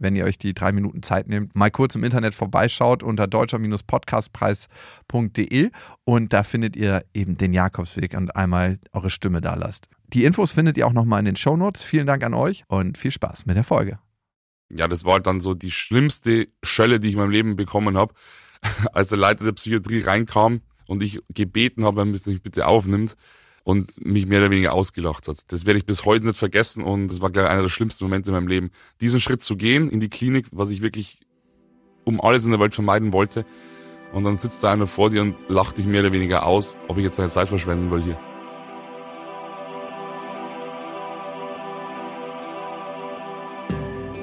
wenn ihr euch die drei Minuten Zeit nehmt, mal kurz im Internet vorbeischaut unter deutscher-podcastpreis.de und da findet ihr eben den Jakobsweg und einmal eure Stimme da lasst. Die Infos findet ihr auch nochmal in den Shownotes. Vielen Dank an euch und viel Spaß mit der Folge. Ja, das war dann so die schlimmste Schelle, die ich in meinem Leben bekommen habe, als der Leiter der Psychiatrie reinkam und ich gebeten habe, dass er mich bitte aufnimmt und mich mehr oder weniger ausgelacht hat. Das werde ich bis heute nicht vergessen und das war, glaube ich, einer der schlimmsten Momente in meinem Leben. Diesen Schritt zu gehen in die Klinik, was ich wirklich um alles in der Welt vermeiden wollte. Und dann sitzt da einer vor dir und lacht dich mehr oder weniger aus, ob ich jetzt seine Zeit verschwenden will hier.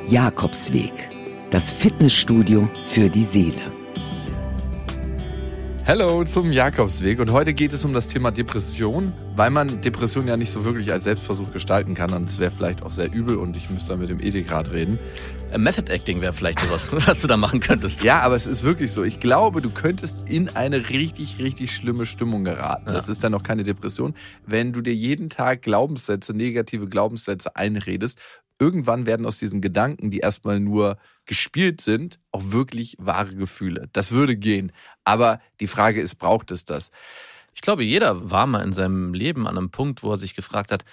Jakobsweg, das Fitnessstudio für die Seele. Hallo zum Jakobsweg und heute geht es um das Thema Depression, weil man Depression ja nicht so wirklich als Selbstversuch gestalten kann und es wäre vielleicht auch sehr übel und ich müsste dann mit dem Ethikrat reden. Äh, Method Acting wäre vielleicht sowas, was du da machen könntest. Ja, aber es ist wirklich so. Ich glaube, du könntest in eine richtig, richtig schlimme Stimmung geraten. Ja. Das ist dann noch keine Depression, wenn du dir jeden Tag Glaubenssätze, negative Glaubenssätze einredest. Irgendwann werden aus diesen Gedanken, die erstmal nur gespielt sind, auch wirklich wahre Gefühle. Das würde gehen. Aber die Frage ist, braucht es das? Ich glaube, jeder war mal in seinem Leben an einem Punkt, wo er sich gefragt hat,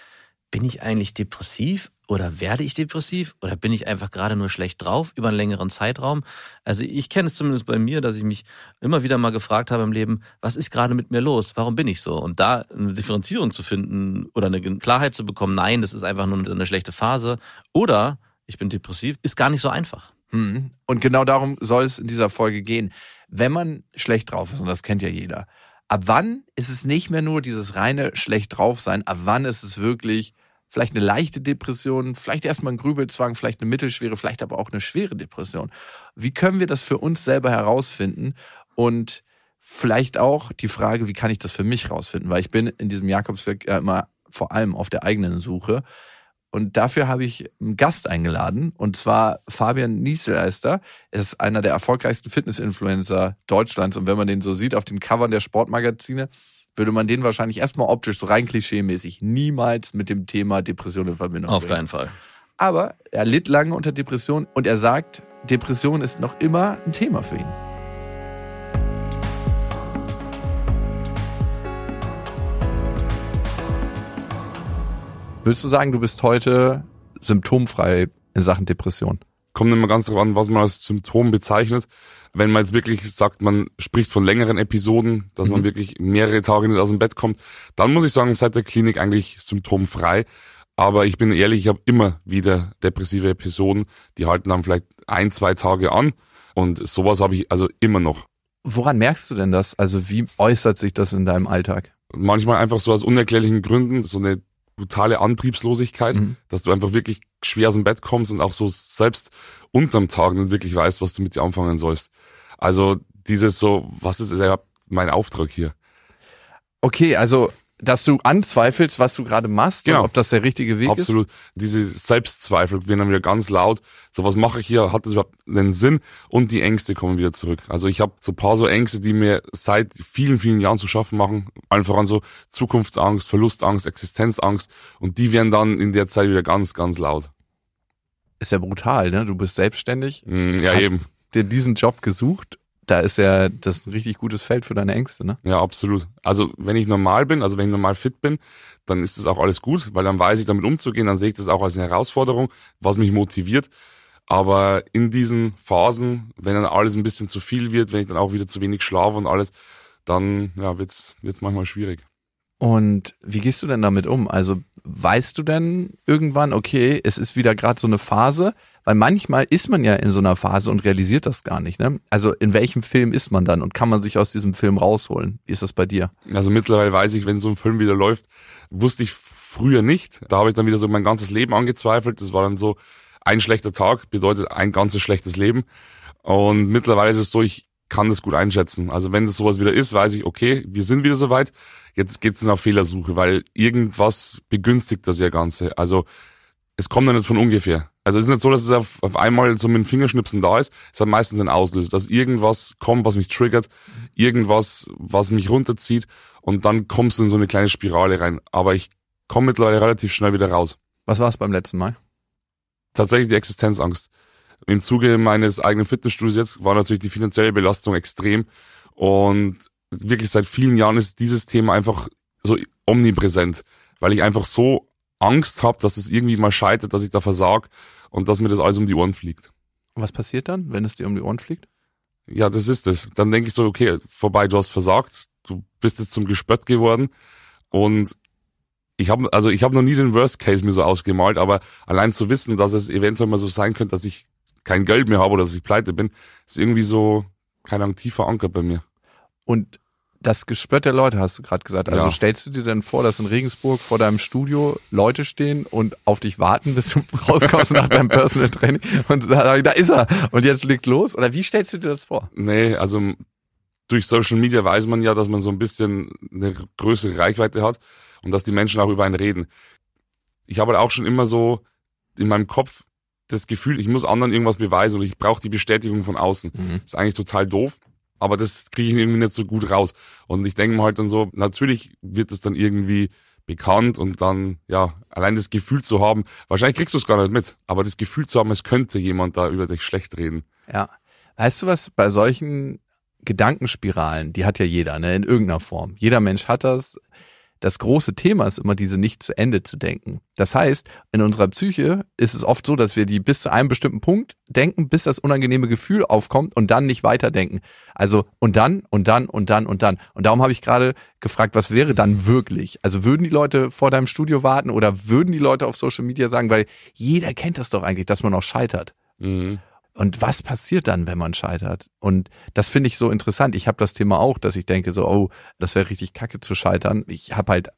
bin ich eigentlich depressiv oder werde ich depressiv oder bin ich einfach gerade nur schlecht drauf über einen längeren Zeitraum? Also ich kenne es zumindest bei mir, dass ich mich immer wieder mal gefragt habe im Leben, was ist gerade mit mir los? Warum bin ich so? Und da eine Differenzierung zu finden oder eine Klarheit zu bekommen, nein, das ist einfach nur eine schlechte Phase oder ich bin depressiv, ist gar nicht so einfach. Mhm. Und genau darum soll es in dieser Folge gehen. Wenn man schlecht drauf ist, und das kennt ja jeder, ab wann ist es nicht mehr nur dieses reine schlecht drauf sein, ab wann ist es wirklich vielleicht eine leichte Depression, vielleicht erstmal ein Grübelzwang, vielleicht eine mittelschwere, vielleicht aber auch eine schwere Depression. Wie können wir das für uns selber herausfinden? Und vielleicht auch die Frage, wie kann ich das für mich herausfinden? Weil ich bin in diesem Jakobsweg ja immer vor allem auf der eigenen Suche. Und dafür habe ich einen Gast eingeladen, und zwar Fabian Nieseleister. Er ist einer der erfolgreichsten Fitness-Influencer Deutschlands. Und wenn man den so sieht auf den Covern der Sportmagazine, würde man den wahrscheinlich erstmal optisch, so rein klischeemäßig, niemals mit dem Thema Depression in Verbindung Auf bringen. keinen Fall. Aber er litt lange unter Depression und er sagt, Depression ist noch immer ein Thema für ihn. Würdest du sagen, du bist heute symptomfrei in Sachen Depression? Kommt immer ganz darauf an, was man als Symptom bezeichnet. Wenn man jetzt wirklich sagt, man spricht von längeren Episoden, dass mhm. man wirklich mehrere Tage nicht aus dem Bett kommt, dann muss ich sagen, seit der Klinik eigentlich symptomfrei. Aber ich bin ehrlich, ich habe immer wieder depressive Episoden, die halten dann vielleicht ein, zwei Tage an. Und sowas habe ich also immer noch. Woran merkst du denn das? Also wie äußert sich das in deinem Alltag? Manchmal einfach so aus unerklärlichen Gründen, so eine brutale Antriebslosigkeit, mhm. dass du einfach wirklich schwer aus dem Bett kommst und auch so selbst unterm Tag nicht wirklich weißt, was du mit dir anfangen sollst. Also dieses so, was ist überhaupt mein Auftrag hier? Okay, also dass du anzweifelst, was du gerade machst genau. und ob das der richtige Weg Absolut. ist? Absolut. Diese Selbstzweifel werden dann wieder ganz laut. So, was mache ich hier? Hat das überhaupt einen Sinn? Und die Ängste kommen wieder zurück. Also ich habe so paar so Ängste, die mir seit vielen, vielen Jahren zu schaffen machen. Einfach an so Zukunftsangst, Verlustangst, Existenzangst. Und die werden dann in der Zeit wieder ganz, ganz laut. Ist ja brutal, ne? Du bist selbstständig. Mm, ja, eben. Dir diesen Job gesucht da ist ja das ein richtig gutes Feld für deine Ängste, ne? Ja, absolut. Also wenn ich normal bin, also wenn ich normal fit bin, dann ist das auch alles gut, weil dann weiß ich damit umzugehen, dann sehe ich das auch als eine Herausforderung, was mich motiviert. Aber in diesen Phasen, wenn dann alles ein bisschen zu viel wird, wenn ich dann auch wieder zu wenig schlafe und alles, dann ja, wird's wird's manchmal schwierig. Und wie gehst du denn damit um? Also weißt du denn irgendwann, okay, es ist wieder gerade so eine Phase? Weil manchmal ist man ja in so einer Phase und realisiert das gar nicht. Ne? Also in welchem Film ist man dann und kann man sich aus diesem Film rausholen? Wie ist das bei dir? Also mittlerweile weiß ich, wenn so ein Film wieder läuft, wusste ich früher nicht. Da habe ich dann wieder so mein ganzes Leben angezweifelt. Das war dann so, ein schlechter Tag bedeutet ein ganzes schlechtes Leben. Und mittlerweile ist es so, ich kann das gut einschätzen. Also wenn das sowas wieder ist, weiß ich, okay, wir sind wieder soweit. Jetzt geht's auf Fehlersuche, weil irgendwas begünstigt das ja Ganze. Also es kommt ja nicht von ungefähr. Also es ist nicht so, dass es auf, auf einmal so mit dem Fingerschnipsen da ist. Es hat meistens einen Auslöser, dass irgendwas kommt, was mich triggert, irgendwas, was mich runterzieht und dann kommst du in so eine kleine Spirale rein. Aber ich komme mittlerweile relativ schnell wieder raus. Was war es beim letzten Mal? Tatsächlich die Existenzangst. Im Zuge meines eigenen Fitnessstudios jetzt war natürlich die finanzielle Belastung extrem und wirklich seit vielen Jahren ist dieses Thema einfach so omnipräsent, weil ich einfach so Angst habe, dass es irgendwie mal scheitert, dass ich da versag und dass mir das alles um die Ohren fliegt. Was passiert dann, wenn es dir um die Ohren fliegt? Ja, das ist es. Dann denke ich so, okay, vorbei, du hast versagt, du bist jetzt zum Gespött geworden und ich habe also ich habe noch nie den Worst Case mir so ausgemalt, aber allein zu wissen, dass es eventuell mal so sein könnte, dass ich kein Geld mehr habe oder dass ich pleite bin, ist irgendwie so keine Ahnung tief verankert bei mir. Und das Gespött der Leute hast du gerade gesagt. Also Ja. stellst du dir denn vor, dass in Regensburg vor deinem Studio Leute stehen und auf dich warten, bis du rauskommst nach deinem Personal Training und da, da ist er und jetzt legt los? Oder wie stellst du dir das vor? Nee, also durch Social Media weiß man ja, dass man so ein bisschen eine größere Reichweite hat und dass die Menschen auch über einen reden. Ich habe halt auch schon immer so in meinem Kopf das Gefühl, ich muss anderen irgendwas beweisen oder ich brauche die Bestätigung von außen. Mhm. ist eigentlich total doof, aber das kriege ich irgendwie nicht so gut raus. Und ich denke mir halt dann so, natürlich wird es dann irgendwie bekannt und dann, ja, allein das Gefühl zu haben, wahrscheinlich kriegst du es gar nicht mit, aber das Gefühl zu haben, es könnte jemand da über dich schlecht reden. Ja. Weißt du was, bei solchen Gedankenspiralen, die hat ja jeder, ne, in irgendeiner Form. Jeder Mensch hat das. Das große Thema ist immer diese nicht zu Ende zu denken. Das heißt, in unserer Psyche ist es oft so, dass wir die bis zu einem bestimmten Punkt denken, bis das unangenehme Gefühl aufkommt und dann nicht weiterdenken. Also und dann und dann und dann und dann. Und darum habe ich gerade gefragt, was wäre dann wirklich? Also würden die Leute vor deinem Studio warten oder würden die Leute auf Social Media sagen, weil jeder kennt das doch eigentlich, dass man auch scheitert. Mhm. Und was passiert dann, wenn man scheitert? Und das finde ich so interessant. Ich habe das Thema auch, dass ich denke so, oh, das wäre richtig kacke zu scheitern. Ich habe halt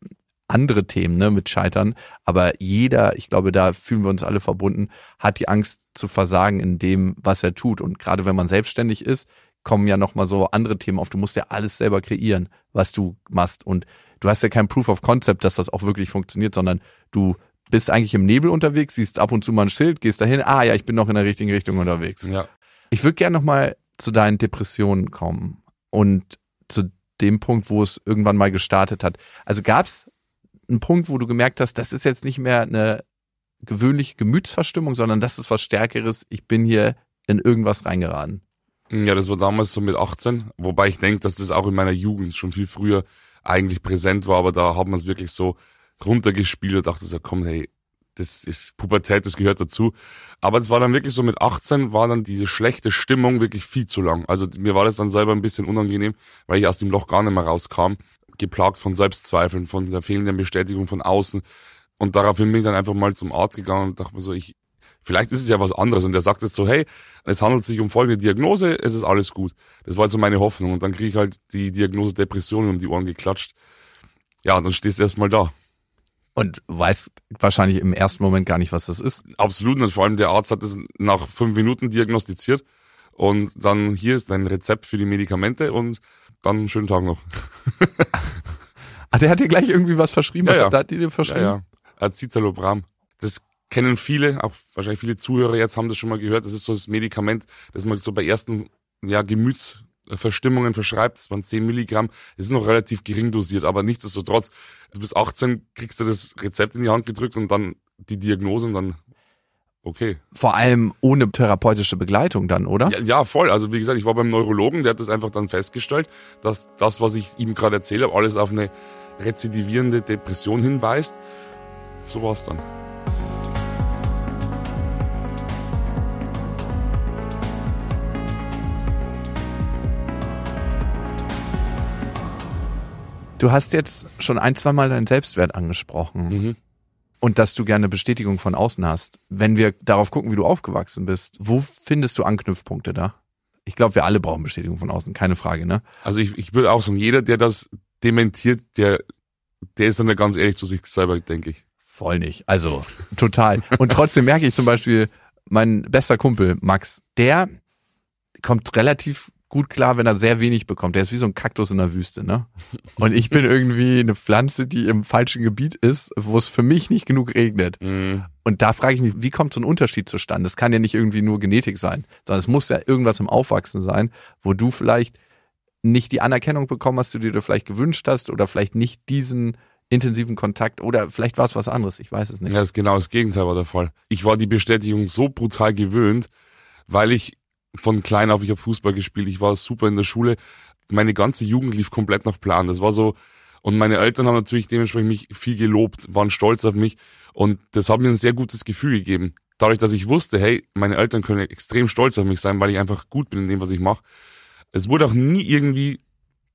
andere Themen ne, mit Scheitern, aber jeder, ich glaube, da fühlen wir uns alle verbunden, hat die Angst zu versagen in dem, was er tut. Und gerade wenn man selbstständig ist, kommen ja nochmal so andere Themen auf. Du musst ja alles selber kreieren, was du machst. Und du hast ja kein Proof of Concept, dass das auch wirklich funktioniert, sondern du bist eigentlich im Nebel unterwegs, siehst ab und zu mal ein Schild, gehst dahin, ah ja, ich bin noch in der richtigen Richtung unterwegs. Ja. Ich würde gerne nochmal zu deinen Depressionen kommen und zu dem Punkt, wo es irgendwann mal gestartet hat. Also gab es einen Punkt, wo du gemerkt hast, das ist jetzt nicht mehr eine gewöhnliche Gemütsverstimmung, sondern das ist was Stärkeres. Ich bin hier in irgendwas reingeraten. Ja, das war damals so mit 18, wobei ich denke, dass das auch in meiner Jugend schon viel früher eigentlich präsent war, aber da hat man es wirklich so runtergespielt und dachte so, komm, hey, das ist Pubertät, das gehört dazu. Aber es war dann wirklich so mit 18 war dann diese schlechte Stimmung wirklich viel zu lang. Also mir war das dann selber ein bisschen unangenehm, weil ich aus dem Loch gar nicht mehr rauskam. Geplagt von Selbstzweifeln, von der fehlenden Bestätigung von außen. Und daraufhin bin ich dann einfach mal zum Arzt gegangen und dachte mir so, ich, vielleicht ist es ja was anderes. Und der sagt jetzt so, hey, es handelt sich um folgende Diagnose, es ist alles gut. Das war jetzt so meine Hoffnung. Und dann kriege ich halt die Diagnose Depression um die Ohren geklatscht. Ja, dann stehst du erstmal da. Und weißt wahrscheinlich im ersten Moment gar nicht, was das ist. Absolut nicht. Vor allem der Arzt hat es nach fünf Minuten diagnostiziert. Und dann hier ist dein Rezept für die Medikamente und dann einen schönen Tag noch. Ah, der hat dir gleich irgendwie was verschrieben. Ja, was ja. hat der dir verschrieben? Ja, ja. Acetalopram. Das kennen viele, auch wahrscheinlich viele Zuhörer jetzt haben das schon mal gehört. Das ist so das Medikament, das man so bei ersten ja, Gemütsverstimmungen verschreibt. Das waren 10 Milligramm. Das ist noch relativ gering dosiert, aber nichtsdestotrotz, also bis 18 kriegst du das Rezept in die Hand gedrückt und dann die Diagnose und dann okay. Vor allem ohne therapeutische Begleitung dann, oder? Ja, ja, voll. Also wie gesagt, ich war beim Neurologen, der hat das einfach dann festgestellt, dass das, was ich ihm gerade erzählt habe, alles auf eine rezidivierende Depression hinweist. So war's dann. Du hast jetzt schon ein, zwei Mal deinen Selbstwert angesprochen. Mhm. und dass du gerne Bestätigung von außen hast. Wenn wir darauf gucken, wie du aufgewachsen bist, wo findest du Anknüpfpunkte da? Ich glaube, wir alle brauchen Bestätigung von außen, keine Frage, ne? Also ich, ich würde auch sagen, jeder, der das dementiert, der, der ist dann ja ganz ehrlich zu sich selber, denke ich. Voll nicht. Also total. Und trotzdem merke ich zum Beispiel, mein bester Kumpel Max, der kommt relativ gut klar, wenn er sehr wenig bekommt. Der ist wie so ein Kaktus in der Wüste, ne? Und ich bin irgendwie eine Pflanze, die im falschen Gebiet ist, wo es für mich nicht genug regnet. Mhm. Und da frage ich mich, wie kommt so ein Unterschied zustande? Das kann ja nicht irgendwie nur Genetik sein, sondern es muss ja irgendwas im Aufwachsen sein, wo du vielleicht nicht die Anerkennung bekommen hast, die du dir vielleicht gewünscht hast oder vielleicht nicht diesen intensiven Kontakt oder vielleicht war es was anderes, ich weiß es nicht. Ja, das ist genau das Gegenteil war der Fall. Ich war die Bestätigung so brutal gewöhnt, weil ich von klein auf, ich habe Fußball gespielt, ich war super in der Schule. Meine ganze Jugend lief komplett nach Plan. Das war so, und meine Eltern haben natürlich dementsprechend mich viel gelobt, waren stolz auf mich und das hat mir ein sehr gutes Gefühl gegeben. Dadurch, dass ich wusste, hey, meine Eltern können extrem stolz auf mich sein, weil ich einfach gut bin in dem, was ich mache. Es wurde auch nie irgendwie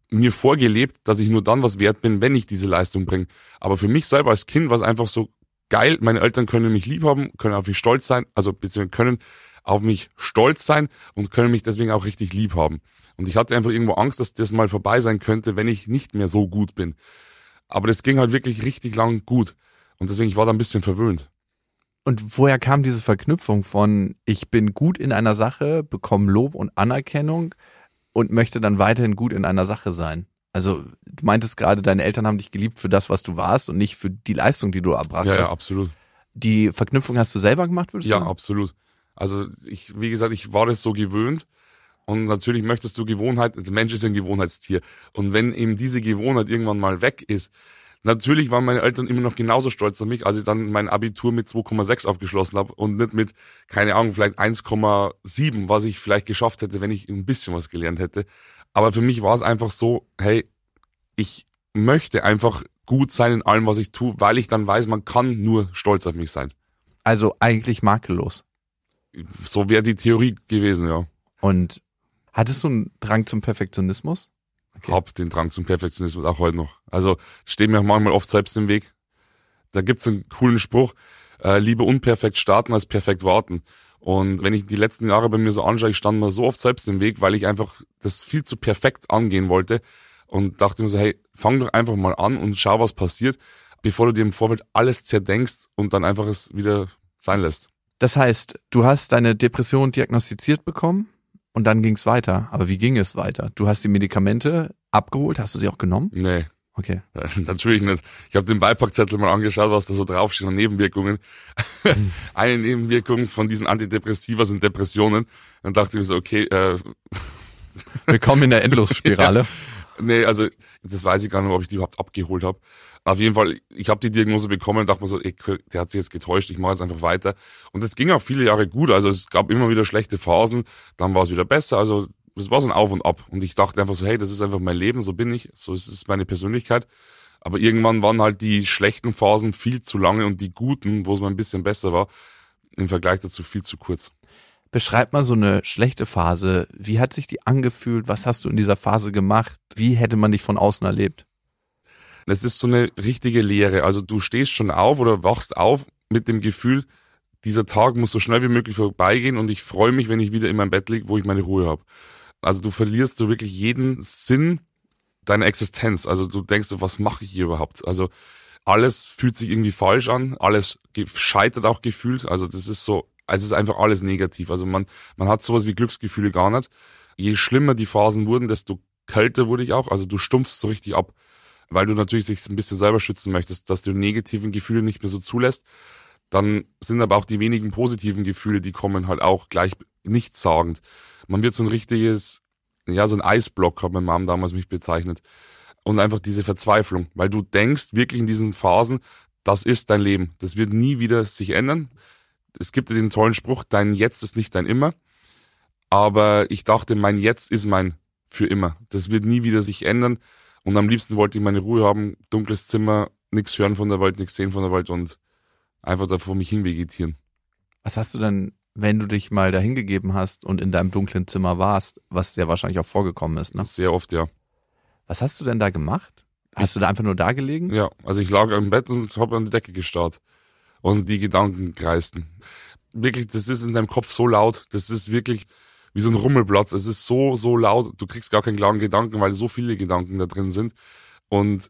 mir vorgelebt, dass ich nur dann was wert bin, wenn ich diese Leistung bringe. Aber für mich selber als Kind war es einfach so geil, meine Eltern können mich lieb haben, können auf mich stolz sein, also beziehungsweise können auf mich stolz sein und können mich deswegen auch richtig lieb haben. Und ich hatte einfach irgendwo Angst, dass das mal vorbei sein könnte, wenn ich nicht mehr so gut bin. Aber das ging halt wirklich richtig lang gut. Und deswegen, ich war da ein bisschen verwöhnt. Und woher kam diese Verknüpfung von, ich bin gut in einer Sache, bekomme Lob und Anerkennung und möchte dann weiterhin gut in einer Sache sein? Also, du meintest gerade, deine Eltern haben dich geliebt für das, was du warst und nicht für die Leistung, die du erbracht Ja, hast. ja, absolut. Die Verknüpfung hast du selber gemacht, würdest du Ja, sagen? absolut. Also ich, wie gesagt, ich war das so gewöhnt. Und natürlich möchtest du Gewohnheit, der Mensch ist ja ein Gewohnheitstier. Und wenn eben diese Gewohnheit irgendwann mal weg ist, natürlich waren meine Eltern immer noch genauso stolz auf mich, als ich dann mein Abitur mit 2,6 abgeschlossen habe und nicht mit, keine Ahnung, vielleicht 1,7, was ich vielleicht geschafft hätte, wenn ich ein bisschen was gelernt hätte. Aber für mich war es einfach so, hey, ich möchte einfach gut sein in allem, was ich tue, weil ich dann weiß, man kann nur stolz auf mich sein. Also eigentlich makellos. So wäre die Theorie gewesen, ja. Und hattest du einen Drang zum Perfektionismus? Okay. Hab den Drang zum Perfektionismus auch heute noch. Also steht mir manchmal oft selbst im Weg. Da gibt's einen coolen Spruch, äh, lieber unperfekt starten als perfekt warten. Und wenn ich die letzten Jahre bei mir so anschaue, ich stand mir so oft selbst im Weg, weil ich einfach das viel zu perfekt angehen wollte und dachte mir so, hey, fang doch einfach mal an und schau, was passiert, bevor du dir im Vorfeld alles zerdenkst und dann einfach es wieder sein lässt. Das heißt, du hast deine Depression diagnostiziert bekommen und dann ging es weiter. Aber wie ging es weiter? Du hast die Medikamente abgeholt, hast du sie auch genommen? Nee, Okay. Natürlich nicht. Ich habe den Beipackzettel mal angeschaut, was da so draufsteht an Nebenwirkungen. Eine Nebenwirkung von diesen Antidepressiva sind Depressionen. Dann dachte ich mir so, okay, äh, Willkommen in der Endlosspirale. Nee, also das weiß ich gar nicht, ob ich die überhaupt abgeholt habe. Auf jeden Fall, ich habe die Diagnose bekommen und dachte mir so, ey, der hat sich jetzt getäuscht, ich mache jetzt einfach weiter. Und es ging auch viele Jahre gut. Also es gab immer wieder schlechte Phasen, dann war es wieder besser. Also das war so ein Auf und Ab. Und ich dachte einfach so, hey, das ist einfach mein Leben, so bin ich, so ist es meine Persönlichkeit. Aber irgendwann waren halt die schlechten Phasen viel zu lange und die guten, wo es mal ein bisschen besser war, im Vergleich dazu viel zu kurz. Beschreib mal so eine schlechte Phase. Wie hat sich die angefühlt? Was hast du in dieser Phase gemacht? Wie hätte man dich von außen erlebt? Das ist so eine richtige Lehre. Also du stehst schon auf oder wachst auf mit dem Gefühl, dieser Tag muss so schnell wie möglich vorbeigehen und ich freue mich, wenn ich wieder in meinem Bett liege, wo ich meine Ruhe habe. Also du verlierst so wirklich jeden Sinn deiner Existenz. Also du denkst was mache ich hier überhaupt? Also alles fühlt sich irgendwie falsch an, alles scheitert auch gefühlt. Also das ist so, also es ist einfach alles negativ. Also man, man hat sowas wie Glücksgefühle gar nicht. Je schlimmer die Phasen wurden, desto kälter wurde ich auch. Also du stumpfst so richtig ab, weil du natürlich sich ein bisschen selber schützen möchtest, dass du negativen Gefühle nicht mehr so zulässt. Dann sind aber auch die wenigen positiven Gefühle, die kommen halt auch gleich nichtssagend. Man wird so ein richtiges, ja, so ein Eisblock, hat meine Mom damals mich bezeichnet. Und einfach diese Verzweiflung, weil du denkst wirklich in diesen Phasen, das ist dein Leben. Das wird nie wieder sich ändern. Es gibt den tollen Spruch, dein Jetzt ist nicht dein Immer. Aber ich dachte, mein Jetzt ist mein für immer. Das wird nie wieder sich ändern. Und am liebsten wollte ich meine Ruhe haben, dunkles Zimmer, nichts hören von der Welt, nichts sehen von der Welt und einfach da vor mich hin vegetieren. Was hast du dann, wenn du dich mal dahingegeben hast und in deinem dunklen Zimmer warst, was dir wahrscheinlich auch vorgekommen ist, ne? Sehr oft, ja. Was hast du denn da gemacht? Hast du da einfach nur da gelegen? Ja, also ich lag im Bett und habe an die Decke gestarrt. Und die Gedanken kreisten. Wirklich, das ist in deinem Kopf so laut. Das ist wirklich wie so ein Rummelplatz. Es ist so, so laut. Du kriegst gar keinen klaren Gedanken, weil so viele Gedanken da drin sind. Und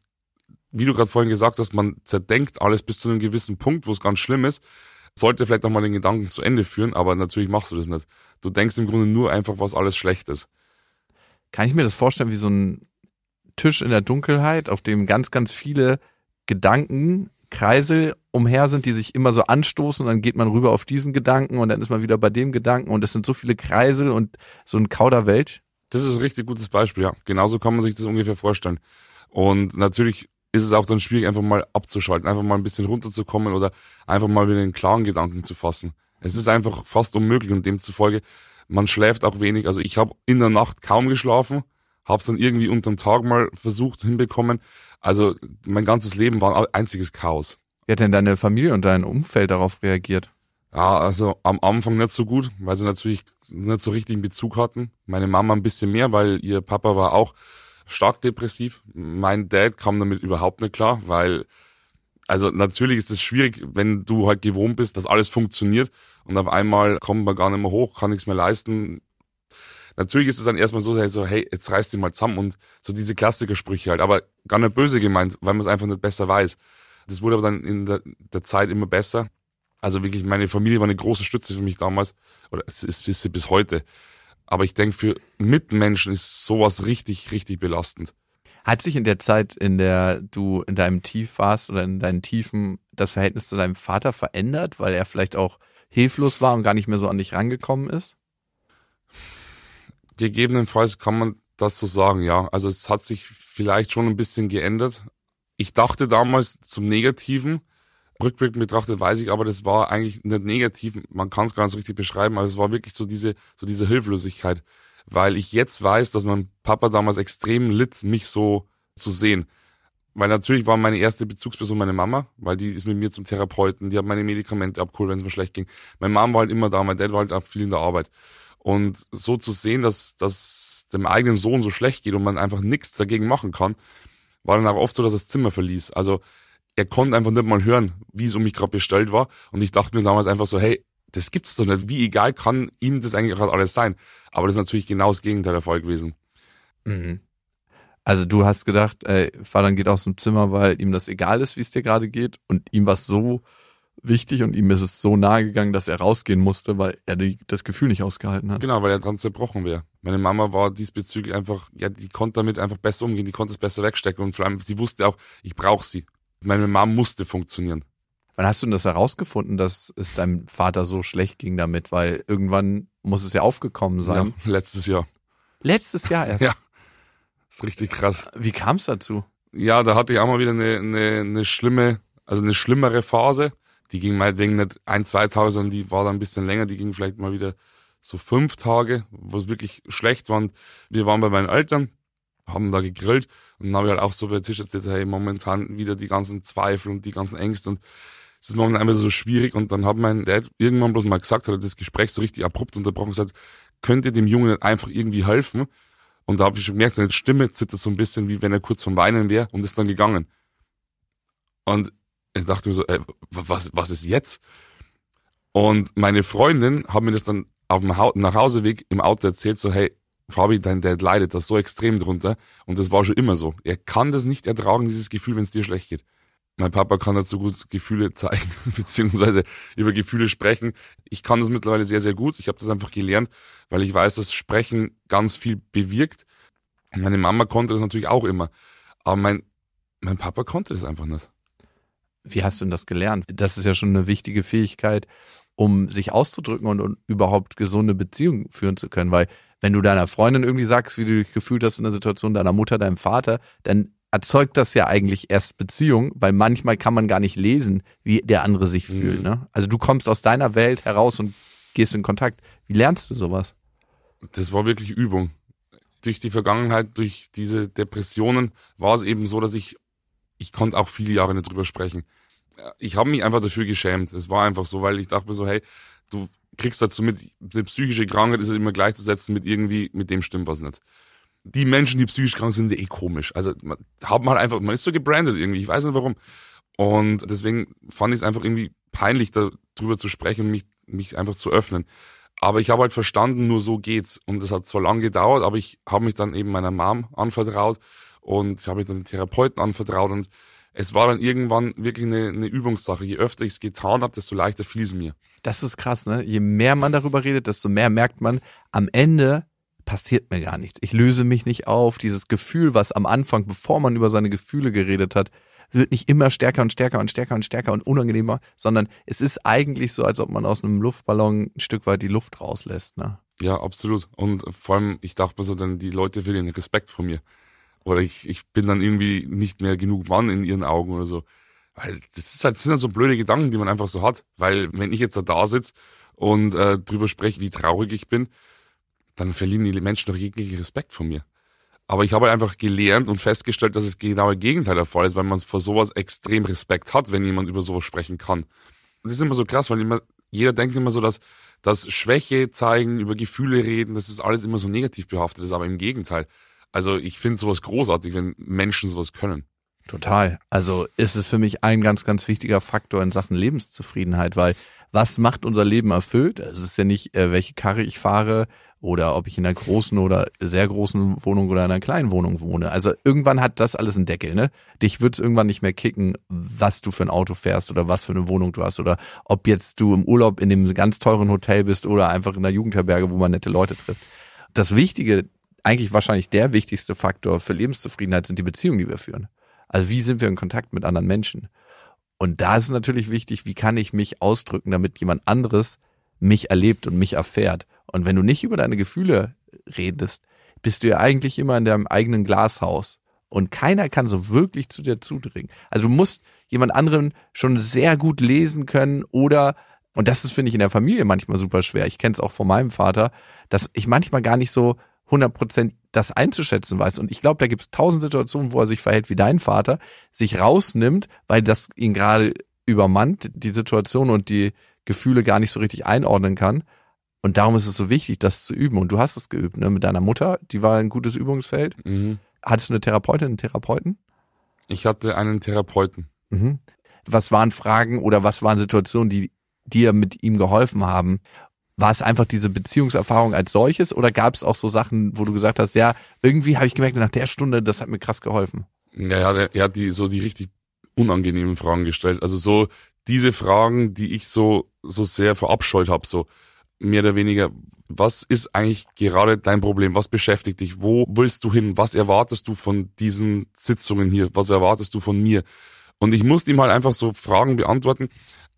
wie du gerade vorhin gesagt hast, man zerdenkt alles bis zu einem gewissen Punkt, wo es ganz schlimm ist. Sollte vielleicht nochmal den Gedanken zu Ende führen, aber natürlich machst du das nicht. Du denkst im Grunde nur einfach, was alles schlecht ist. kann ich mir das vorstellen wie so ein Tisch in der Dunkelheit, auf dem ganz, ganz viele Gedanken, Kreisel umher sind, die sich immer so anstoßen und dann geht man rüber auf diesen Gedanken und dann ist man wieder bei dem Gedanken und es sind so viele Kreisel und so ein Kauderwelsch. Das ist ein richtig gutes Beispiel, ja. Genauso kann man sich das ungefähr vorstellen. Und natürlich ist es auch dann schwierig, einfach mal abzuschalten, einfach mal ein bisschen runterzukommen oder einfach mal wieder einen klaren Gedanken zu fassen. Es ist einfach fast unmöglich und demzufolge, man schläft auch wenig. Also ich habe in der Nacht kaum geschlafen, habe es dann irgendwie unterm Tag mal versucht hinbekommen. Also mein ganzes Leben war ein einziges Chaos. Wie hat denn deine Familie und dein Umfeld darauf reagiert? Ja, also am Anfang nicht so gut, weil sie natürlich nicht so richtig einen Bezug hatten. Meine Mama ein bisschen mehr, weil ihr Papa war auch stark depressiv. Mein Dad kam damit überhaupt nicht klar, weil, also natürlich ist es schwierig, wenn du halt gewohnt bist, dass alles funktioniert und auf einmal kommt man gar nicht mehr hoch, kann nichts mehr leisten. Natürlich ist es dann erstmal so, so hey, jetzt reißt dich mal zusammen und so diese Klassikersprüche halt, aber gar nicht böse gemeint, weil man es einfach nicht besser weiß. Das wurde aber dann in der, der Zeit immer besser. Also wirklich, meine Familie war eine große Stütze für mich damals. Oder es ist, ist sie bis heute. Aber ich denke, für Mitmenschen ist sowas richtig, richtig belastend. Hat sich in der Zeit, in der du in deinem Tief warst oder in deinen Tiefen, das Verhältnis zu deinem Vater verändert, weil er vielleicht auch hilflos war und gar nicht mehr so an dich rangekommen ist? Gegebenenfalls kann man das so sagen, ja. Also es hat sich vielleicht schon ein bisschen geändert. Ich dachte damals zum Negativen, rückblickend betrachtet weiß ich aber, das war eigentlich nicht negativ, man kann es gar nicht richtig beschreiben, aber es war wirklich so diese, so diese Hilflosigkeit, weil ich jetzt weiß, dass mein Papa damals extrem litt, mich so zu sehen. Weil natürlich war meine erste Bezugsperson meine Mama, weil die ist mit mir zum Therapeuten, die hat meine Medikamente abgeholt, wenn es mir schlecht ging. Mein Mom war halt immer da, mein Dad war halt auch viel in der Arbeit. Und so zu sehen, dass, dass dem eigenen Sohn so schlecht geht und man einfach nichts dagegen machen kann, war dann auch oft so, dass er das Zimmer verließ. Also er konnte einfach nicht mal hören, wie es um mich gerade bestellt war. Und ich dachte mir damals einfach so, hey, das gibt's doch nicht. Wie egal kann ihm das eigentlich gerade alles sein? Aber das ist natürlich genau das Gegenteil der Fall gewesen. Mhm. Also du hast gedacht, ey, Vater geht aus dem Zimmer, weil ihm das egal ist, wie es dir gerade geht. Und ihm war so wichtig und ihm ist es so nahe gegangen, dass er rausgehen musste, weil er die, das Gefühl nicht ausgehalten hat. Genau, weil er dran zerbrochen wäre. Meine Mama war diesbezüglich einfach, ja, die konnte damit einfach besser umgehen, die konnte es besser wegstecken und vor allem, sie wusste auch, ich brauche sie meine Mom musste funktionieren. Wann hast du denn das herausgefunden, dass es deinem Vater so schlecht ging damit? Weil irgendwann muss es ja aufgekommen sein. Ja, letztes Jahr. Letztes Jahr erst? Ja. Das ist richtig krass. Wie kam es dazu? Ja, da hatte ich auch mal wieder eine, eine, eine schlimme, also eine schlimmere Phase. Die ging meinetwegen nicht ein, zwei Tage, sondern die war dann ein bisschen länger. Die ging vielleicht mal wieder so fünf Tage, wo es wirklich schlecht war. Und wir waren bei meinen Eltern, haben da gegrillt und dann habe ich halt auch so bei Tisch erzählt, hey, momentan wieder die ganzen Zweifel und die ganzen Ängste und es ist momentan einfach so schwierig. Und dann hat mein Dad irgendwann bloß mal gesagt, hat das Gespräch so richtig abrupt unterbrochen und gesagt, könnt ihr dem Jungen einfach irgendwie helfen? Und da habe ich schon gemerkt, seine Stimme zittert so ein bisschen, wie wenn er kurz vom Weinen wäre und ist dann gegangen. Und ich dachte mir so, ey, was, was ist jetzt? Und meine Freundin hat mir das dann auf dem Nachhauseweg im Auto erzählt, so, hey, Fabi, dein Dad leidet da so extrem drunter. Und das war schon immer so. Er kann das nicht ertragen, dieses Gefühl, wenn es dir schlecht geht. Mein Papa kann dazu gut Gefühle zeigen, beziehungsweise über Gefühle sprechen. Ich kann das mittlerweile sehr, sehr gut. Ich habe das einfach gelernt, weil ich weiß, dass Sprechen ganz viel bewirkt. Meine Mama konnte das natürlich auch immer. Aber mein, mein Papa konnte das einfach nicht. Wie hast du denn das gelernt? Das ist ja schon eine wichtige Fähigkeit, um sich auszudrücken und, und überhaupt gesunde Beziehungen führen zu können, weil wenn du deiner Freundin irgendwie sagst, wie du dich gefühlt hast in der Situation, deiner Mutter, deinem Vater, dann erzeugt das ja eigentlich erst Beziehung, weil manchmal kann man gar nicht lesen, wie der andere sich mhm. fühlt. Ne? Also du kommst aus deiner Welt heraus und gehst in Kontakt. Wie lernst du sowas? Das war wirklich Übung. Durch die Vergangenheit, durch diese Depressionen war es eben so, dass ich, ich konnte auch viele Jahre nicht drüber sprechen. Ich habe mich einfach dafür geschämt. Es war einfach so, weil ich dachte mir so, hey, du kriegst dazu mit, eine psychische Krankheit ist halt immer gleichzusetzen mit irgendwie, mit dem stimmt was nicht. Die Menschen, die psychisch krank sind, eh komisch. Also man hat man halt einfach, man ist so gebrandet irgendwie, ich weiß nicht warum. Und deswegen fand ich es einfach irgendwie peinlich, darüber zu sprechen und mich, mich einfach zu öffnen. Aber ich habe halt verstanden, nur so geht's. Und das hat zwar lang gedauert, aber ich habe mich dann eben meiner Mom anvertraut und ich habe mich dann den Therapeuten anvertraut und es war dann irgendwann wirklich eine, eine Übungssache. Je öfter ich es getan habe, desto leichter fiel es mir. Das ist krass, ne? Je mehr man darüber redet, desto mehr merkt man, am Ende passiert mir gar nichts. Ich löse mich nicht auf. Dieses Gefühl, was am Anfang, bevor man über seine Gefühle geredet hat, wird nicht immer stärker und stärker und stärker und stärker und unangenehmer, sondern es ist eigentlich so, als ob man aus einem Luftballon ein Stück weit die Luft rauslässt. Ne? Ja, absolut. Und vor allem, ich dachte mir so, dann die Leute verlieren Respekt vor mir. Oder ich, ich bin dann irgendwie nicht mehr genug Mann in ihren Augen oder so. Weil das, ist halt, das sind halt so blöde Gedanken, die man einfach so hat. Weil wenn ich jetzt da, da sitze und äh, drüber spreche, wie traurig ich bin, dann verlieren die Menschen doch jeglichen Respekt vor mir. Aber ich habe halt einfach gelernt und festgestellt, dass es genau das Gegenteil der Fall ist, weil man vor sowas extrem Respekt hat, wenn jemand über sowas sprechen kann. Und das ist immer so krass, weil immer, jeder denkt immer so, dass, dass Schwäche zeigen, über Gefühle reden, das ist alles immer so negativ behaftet ist, aber im Gegenteil. Also ich finde sowas großartig, wenn Menschen sowas können. Total. Also ist es für mich ein ganz, ganz wichtiger Faktor in Sachen Lebenszufriedenheit, weil was macht unser Leben erfüllt? Es ist ja nicht, äh, welche Karre ich fahre, oder ob ich in einer großen oder sehr großen Wohnung oder in einer kleinen Wohnung wohne. Also irgendwann hat das alles einen Deckel, ne? Dich wird es irgendwann nicht mehr kicken, was du für ein Auto fährst oder was für eine Wohnung du hast oder ob jetzt du im Urlaub in dem ganz teuren Hotel bist oder einfach in der Jugendherberge, wo man nette Leute trifft. Das Wichtige, eigentlich wahrscheinlich der wichtigste Faktor für Lebenszufriedenheit sind die Beziehungen, die wir führen. Also wie sind wir in Kontakt mit anderen Menschen? Und da ist natürlich wichtig, wie kann ich mich ausdrücken, damit jemand anderes mich erlebt und mich erfährt. Und wenn du nicht über deine Gefühle redest, bist du ja eigentlich immer in deinem eigenen Glashaus. Und keiner kann so wirklich zu dir zudringen. Also du musst jemand anderen schon sehr gut lesen können oder, und das ist, finde ich, in der Familie manchmal super schwer. Ich kenne es auch von meinem Vater, dass ich manchmal gar nicht so 100% das einzuschätzen weiß. Und ich glaube, da gibt es tausend Situationen, wo er sich verhält wie dein Vater, sich rausnimmt, weil das ihn gerade übermannt, die Situation und die Gefühle gar nicht so richtig einordnen kann. Und darum ist es so wichtig, das zu üben. Und du hast es geübt, ne? Mit deiner Mutter, die war ein gutes Übungsfeld. Mhm. Hattest du eine Therapeutin, einen Therapeuten? Ich hatte einen Therapeuten. Mhm. Was waren Fragen oder was waren Situationen, die dir mit ihm geholfen haben? War es einfach diese Beziehungserfahrung als solches oder gab es auch so Sachen, wo du gesagt hast, ja, irgendwie habe ich gemerkt, nach der Stunde, das hat mir krass geholfen? Ja, er, er hat die so die richtig unangenehmen Fragen gestellt. Also so diese Fragen, die ich so so sehr verabscheut habe, so mehr oder weniger, was ist eigentlich gerade dein Problem? Was beschäftigt dich? Wo willst du hin? Was erwartest du von diesen Sitzungen hier? Was erwartest du von mir? Und ich musste ihm halt einfach so Fragen beantworten,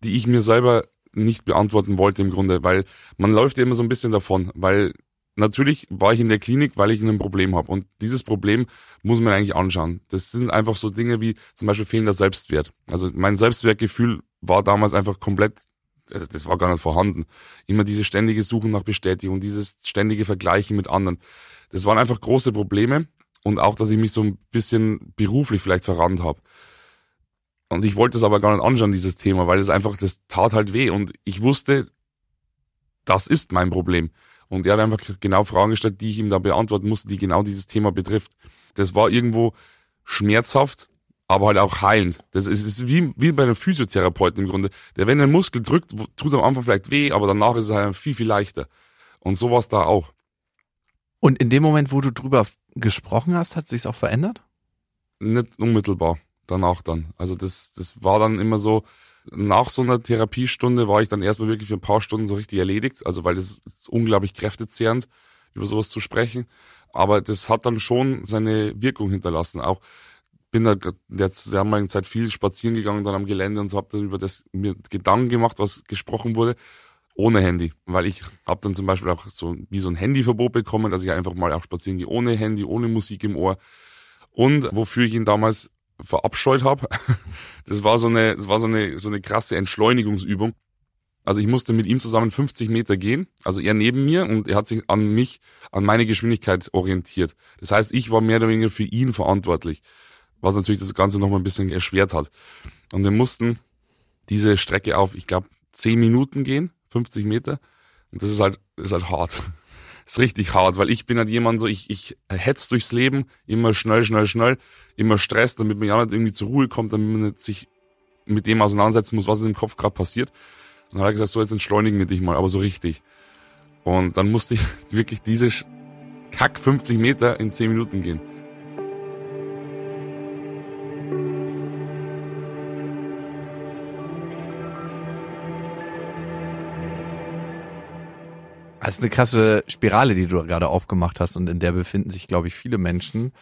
die ich mir selber nicht beantworten wollte im Grunde, weil man läuft ja immer so ein bisschen davon, weil natürlich war ich in der Klinik, weil ich ein Problem habe und dieses Problem muss man eigentlich anschauen. Das sind einfach so Dinge wie zum Beispiel fehlender Selbstwert. Also mein Selbstwertgefühl war damals einfach komplett also das war gar nicht vorhanden. Immer diese ständige Suchen nach Bestätigung, dieses ständige Vergleichen mit anderen. Das waren einfach große Probleme und auch, dass ich mich so ein bisschen beruflich vielleicht verrannt habe. Und ich wollte es aber gar nicht anschauen, dieses Thema, weil es einfach, das tat halt weh und ich wusste, das ist mein Problem. Und er hat einfach genau Fragen gestellt, die ich ihm da beantworten musste, die genau dieses Thema betrifft. Das war irgendwo schmerzhaft, aber halt auch heilend. Das ist, ist wie, wie bei einem Physiotherapeuten im Grunde. Der, wenn ein Muskel drückt, tut es am Anfang vielleicht weh, aber danach ist es halt viel, viel leichter. Und so war es da auch. Und in dem Moment, wo du drüber gesprochen hast, hat sich's auch verändert? Nicht unmittelbar. Danach dann. Also das, das war dann immer so, nach so einer Therapiestunde war ich dann erstmal wirklich für ein paar Stunden so richtig erledigt. Also weil das ist unglaublich kräftezehrend, über sowas zu sprechen. Aber das hat dann schon seine Wirkung hinterlassen. Auch bin da jetzt der damaligen Zeit viel spazieren gegangen dann am Gelände und so habe dann über das mir Gedanken gemacht, was gesprochen wurde, ohne Handy. Weil ich habe dann zum Beispiel auch so wie so ein Handyverbot bekommen, dass ich einfach mal auch spazieren gehe ohne Handy, ohne Musik im Ohr. Und wofür ich ihn damals verabscheut habe, das war so eine, das war so eine, so eine krasse Entschleunigungsübung. Also ich musste mit ihm zusammen 50 Meter gehen, also er neben mir und er hat sich an mich, an meine Geschwindigkeit orientiert. Das heißt, ich war mehr oder weniger für ihn verantwortlich was natürlich das Ganze nochmal ein bisschen erschwert hat. Und wir mussten diese Strecke auf, ich glaube, 10 Minuten gehen, 50 Meter. Und das ist halt, ist halt hart. Ist richtig hart, weil ich bin halt jemand so, ich, ich hetz durchs Leben, immer schnell, schnell, schnell, immer Stress, damit man ja nicht irgendwie zur Ruhe kommt, damit man nicht sich mit dem auseinandersetzen muss, was im Kopf gerade passiert. Und dann hat er gesagt, so jetzt entschleunigen wir dich mal, aber so richtig. Und dann musste ich wirklich diese Kack 50 Meter in 10 Minuten gehen. Das ist eine krasse Spirale, die du gerade aufgemacht hast und in der befinden sich, glaube ich, viele Menschen.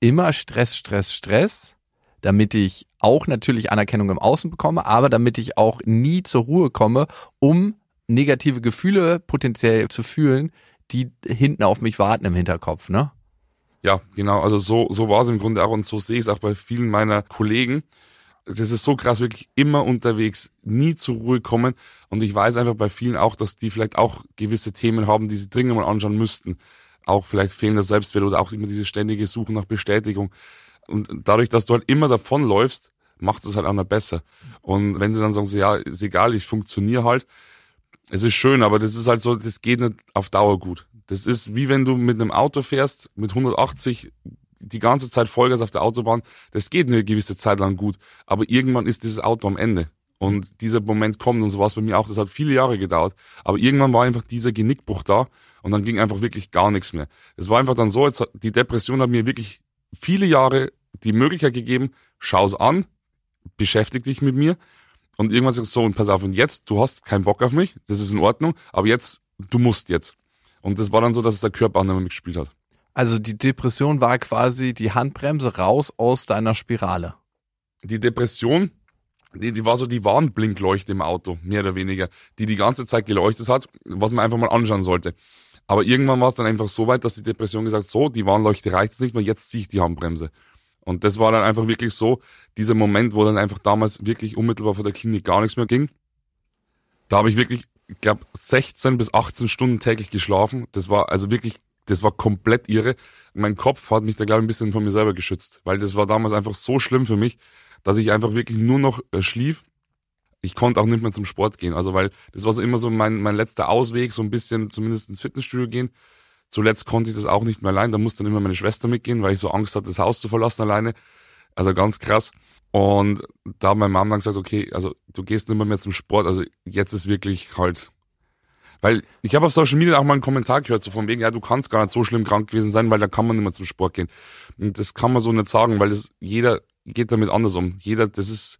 Immer Stress, Stress, Stress, damit ich auch natürlich Anerkennung im Außen bekomme, aber damit ich auch nie zur Ruhe komme, um negative Gefühle potenziell zu fühlen, die hinten auf mich warten im Hinterkopf, ne? Ja, genau. Also so, so war es im Grunde auch und so sehe ich es auch bei vielen meiner Kollegen. Das ist so krass, wirklich immer unterwegs, nie zur Ruhe kommen. Und ich weiß einfach bei vielen auch, dass die vielleicht auch gewisse Themen haben, die sie dringend mal anschauen müssten. Auch vielleicht fehlender Selbstwert oder auch immer diese ständige Suche nach Bestätigung. Und dadurch, dass du halt immer davonläufst, macht es halt auch noch besser. Und wenn sie dann sagen, so, ja, ist egal, ich funktioniere halt, es ist schön, aber das ist halt so, das geht nicht auf Dauer gut. Das ist wie wenn du mit einem Auto fährst, mit 180 die ganze Zeit Vollgas auf der Autobahn. Das geht eine gewisse Zeit lang gut, aber irgendwann ist dieses Auto am Ende. Und dieser Moment kommt und so war es bei mir auch. Das hat viele Jahre gedauert. Aber irgendwann war einfach dieser Genickbruch da und dann ging einfach wirklich gar nichts mehr. Es war einfach dann so, jetzt, die Depression hat mir wirklich viele Jahre die Möglichkeit gegeben, schau's an, beschäftig dich mit mir. Und irgendwann sagst du so, und pass auf, und jetzt, du hast keinen Bock auf mich, das ist in Ordnung, aber jetzt, du musst jetzt. Und das war dann so, dass es der Körper auch mitgespielt hat. Also die Depression war quasi die Handbremse raus aus deiner Spirale. Die Depression, die, die war so die Warnblinkleuchte im Auto, mehr oder weniger, die die ganze Zeit geleuchtet hat, was man einfach mal anschauen sollte. Aber irgendwann war es dann einfach so weit, dass die Depression gesagt hat, so, die Warnleuchte reicht jetzt nicht mehr, jetzt ziehe ich die Handbremse. Und das war dann einfach wirklich so, dieser Moment, wo dann einfach damals wirklich unmittelbar vor der Klinik gar nichts mehr ging. Da habe ich wirklich, ich glaube, 16 bis 18 Stunden täglich geschlafen. Das war also wirklich, das war komplett irre. Mein Kopf hat mich da, glaube ich, ein bisschen von mir selber geschützt, weil das war damals einfach so schlimm für mich, dass ich einfach wirklich nur noch äh, schlief. Ich konnte auch nicht mehr zum Sport gehen. Also, weil das war so immer so mein, mein letzter Ausweg, so ein bisschen zumindest ins Fitnessstudio gehen. Zuletzt konnte ich das auch nicht mehr allein. Da musste dann immer meine Schwester mitgehen, weil ich so Angst hatte, das Haus zu verlassen alleine. Also ganz krass. Und da hat meine Mom dann gesagt, okay, also du gehst nicht mehr, mehr zum Sport. Also jetzt ist wirklich halt, weil ich habe auf Social Media auch mal einen Kommentar gehört, so von wegen, ja, du kannst gar nicht so schlimm krank gewesen sein, weil da kann man nicht mehr zum Sport gehen. Und das kann man so nicht sagen, weil das, jeder geht damit anders um. Jeder, das ist,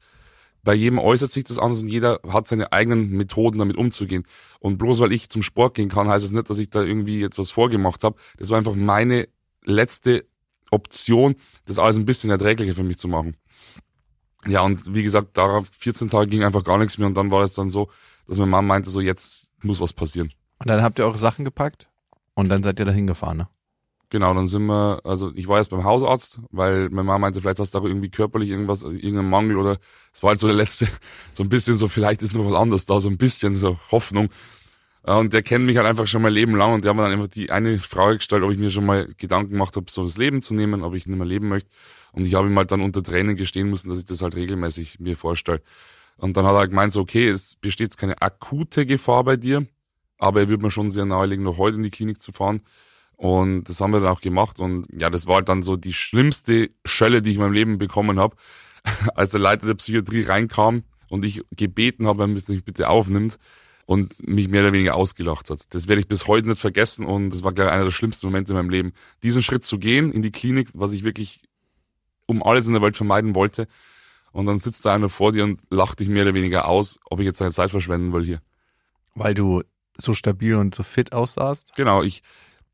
bei jedem äußert sich das anders und jeder hat seine eigenen Methoden, damit umzugehen. Und bloß weil ich zum Sport gehen kann, heißt es das nicht, dass ich da irgendwie jetzt was vorgemacht habe. Das war einfach meine letzte Option, das alles ein bisschen erträglicher für mich zu machen. Ja, und wie gesagt, darauf 14 Tage ging einfach gar nichts mehr und dann war es dann so, dass meine Mama meinte, so jetzt muss was passieren. Und dann habt ihr eure Sachen gepackt und dann seid ihr da hingefahren, ne? Genau, dann sind wir, also ich war jetzt beim Hausarzt, weil meine Mama meinte, vielleicht hast du auch irgendwie körperlich irgendwas, irgendeinen Mangel oder es war halt so der letzte, so ein bisschen so, vielleicht ist noch was anderes da, so ein bisschen so Hoffnung. Und der kennt mich halt einfach schon mein Leben lang und der hat mir dann einfach die eine Frage gestellt, ob ich mir schon mal Gedanken gemacht habe, so das Leben zu nehmen, ob ich nicht mehr leben möchte. Und ich habe ihm halt dann unter Tränen gestehen müssen, dass ich das halt regelmäßig mir vorstelle. Und dann hat er halt gemeint, so, okay, es besteht keine akute Gefahr bei dir, aber er würde mir schon sehr nahelegen, noch heute in die Klinik zu fahren und das haben wir dann auch gemacht. Und ja, das war halt dann so die schlimmste Schelle, die ich in meinem Leben bekommen habe, als der Leiter der Psychiatrie reinkam und ich gebeten habe, er mich bitte aufnimmt und mich mehr oder weniger ausgelacht hat. Das werde ich bis heute nicht vergessen und das war, glaube ich, einer der schlimmsten Momente in meinem Leben. Diesen Schritt zu gehen in die Klinik, was ich wirklich um alles in der Welt vermeiden wollte. Und dann sitzt da einer vor dir und lacht dich mehr oder weniger aus, ob ich jetzt seine Zeit verschwenden will hier. Weil du so stabil und so fit aussahst? Genau, ich,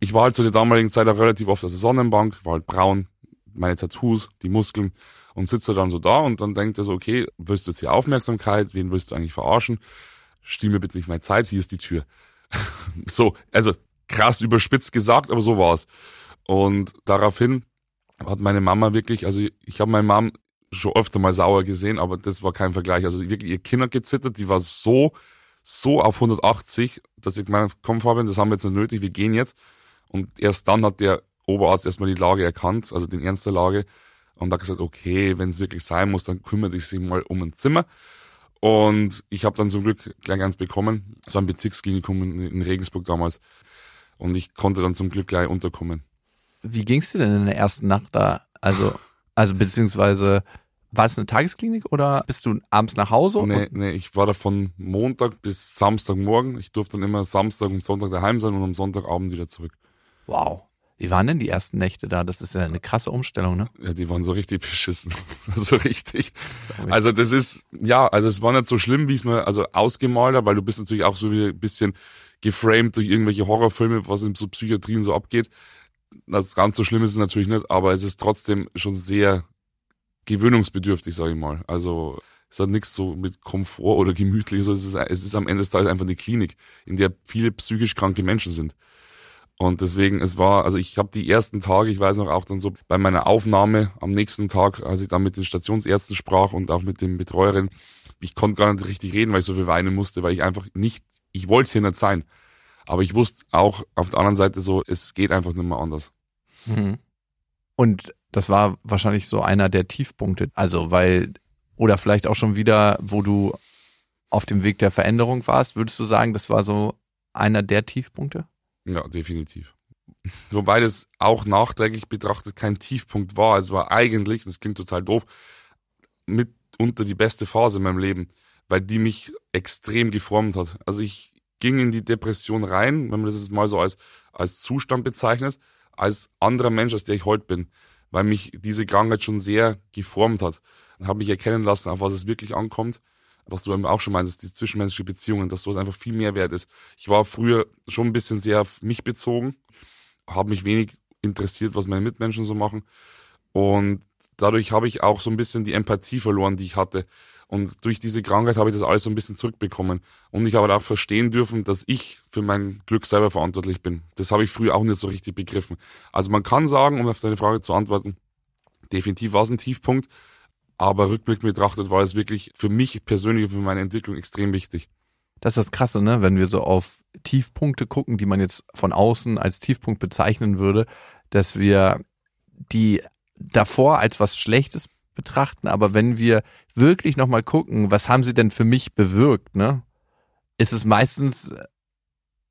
ich war halt zu der damaligen Zeit auch relativ oft auf der Sonnenbank, war halt braun, meine Tattoos, die Muskeln und sitze dann so da und dann denkt er so, okay, willst du jetzt hier Aufmerksamkeit, wen willst du eigentlich verarschen? Stiehl mir bitte nicht meine Zeit, hier ist die Tür. so, also krass überspitzt gesagt, aber so war's. Und daraufhin hat meine Mama wirklich, also ich habe meine Mom schon öfter mal sauer gesehen, aber das war kein Vergleich. Also wirklich, ihr Kind hat gezittert, die war so, so auf 180, dass ich meine, komm Fabian, das haben wir jetzt nicht nötig, wir gehen jetzt. Und erst dann hat der Oberarzt erstmal die Lage erkannt, also den Ernst der Lage, und hat gesagt, okay, wenn es wirklich sein muss, dann kümmert ich sich mal um ein Zimmer. Und ich habe dann zum Glück gleich eins bekommen. Es war ein Bezirksklinikum in, Regensburg damals. Und ich konnte dann zum Glück gleich unterkommen. Wie ging's dir denn in der ersten Nacht da? Also, also beziehungsweise war es eine Tagesklinik oder bist du abends nach Hause? Nee, nee, ich war da von Montag bis Samstagmorgen. Ich durfte dann immer Samstag und Sonntag daheim sein und am Sonntagabend wieder zurück. Wow. Wie waren denn die ersten Nächte da? Das ist ja eine krasse Umstellung, ne? Ja, die waren so richtig beschissen. so richtig. Also das ist, ja, also es war nicht so schlimm, wie es mir also ausgemalt hat, weil du bist natürlich auch so wie ein bisschen geframed durch irgendwelche Horrorfilme, was in so Psychiatrien so abgeht. Das ganz so schlimm ist es natürlich nicht, aber es ist trotzdem schon sehr gewöhnungsbedürftig, sage ich mal. Also es hat nichts so mit Komfort oder gemütlich, so es ist, es ist am Ende des Tages einfach eine Klinik, in der viele psychisch kranke Menschen sind. Und deswegen, es war, also ich habe die ersten Tage, ich weiß noch auch dann so bei meiner Aufnahme am nächsten Tag, als ich dann mit den Stationsärzten sprach und auch mit den Betreuerin, ich konnte gar nicht richtig reden, weil ich so viel weinen musste, weil ich einfach nicht, ich wollte hier nicht sein. Aber ich wusste auch auf der anderen Seite so, es geht einfach nicht mehr anders. Mhm. Und das war wahrscheinlich so einer der Tiefpunkte. Also, weil, oder vielleicht auch schon wieder, wo du auf dem Weg der Veränderung warst, würdest du sagen, das war so einer der Tiefpunkte? Ja, definitiv. Wobei das auch nachträglich betrachtet kein Tiefpunkt war. Es war eigentlich, das klingt total doof, mitunter die beste Phase in meinem Leben, weil die mich extrem geformt hat. Also ich ging in die Depression rein, wenn man das jetzt mal so als, als Zustand bezeichnet, als anderer Mensch, als der ich heute bin, weil mich diese Krankheit schon sehr geformt hat. Und habe mich erkennen lassen, auf was es wirklich ankommt was du auch schon meintest, die zwischenmenschliche Beziehungen, dass sowas einfach viel mehr wert ist. Ich war früher schon ein bisschen sehr auf mich bezogen, habe mich wenig interessiert, was meine Mitmenschen so machen. Und dadurch habe ich auch so ein bisschen die Empathie verloren, die ich hatte. Und durch diese Krankheit habe ich das alles so ein bisschen zurückbekommen. Und ich habe auch verstehen dürfen, dass ich für mein Glück selber verantwortlich bin. Das habe ich früher auch nicht so richtig begriffen. Also man kann sagen, um auf deine Frage zu antworten, definitiv war es ein Tiefpunkt. Aber rückblickend betrachtet war es wirklich für mich persönlich, für meine Entwicklung extrem wichtig. Das ist das Krasse, ne? Wenn wir so auf Tiefpunkte gucken, die man jetzt von außen als Tiefpunkt bezeichnen würde, dass wir die davor als was Schlechtes betrachten, aber wenn wir wirklich nochmal gucken, was haben sie denn für mich bewirkt, ne? Ist es meistens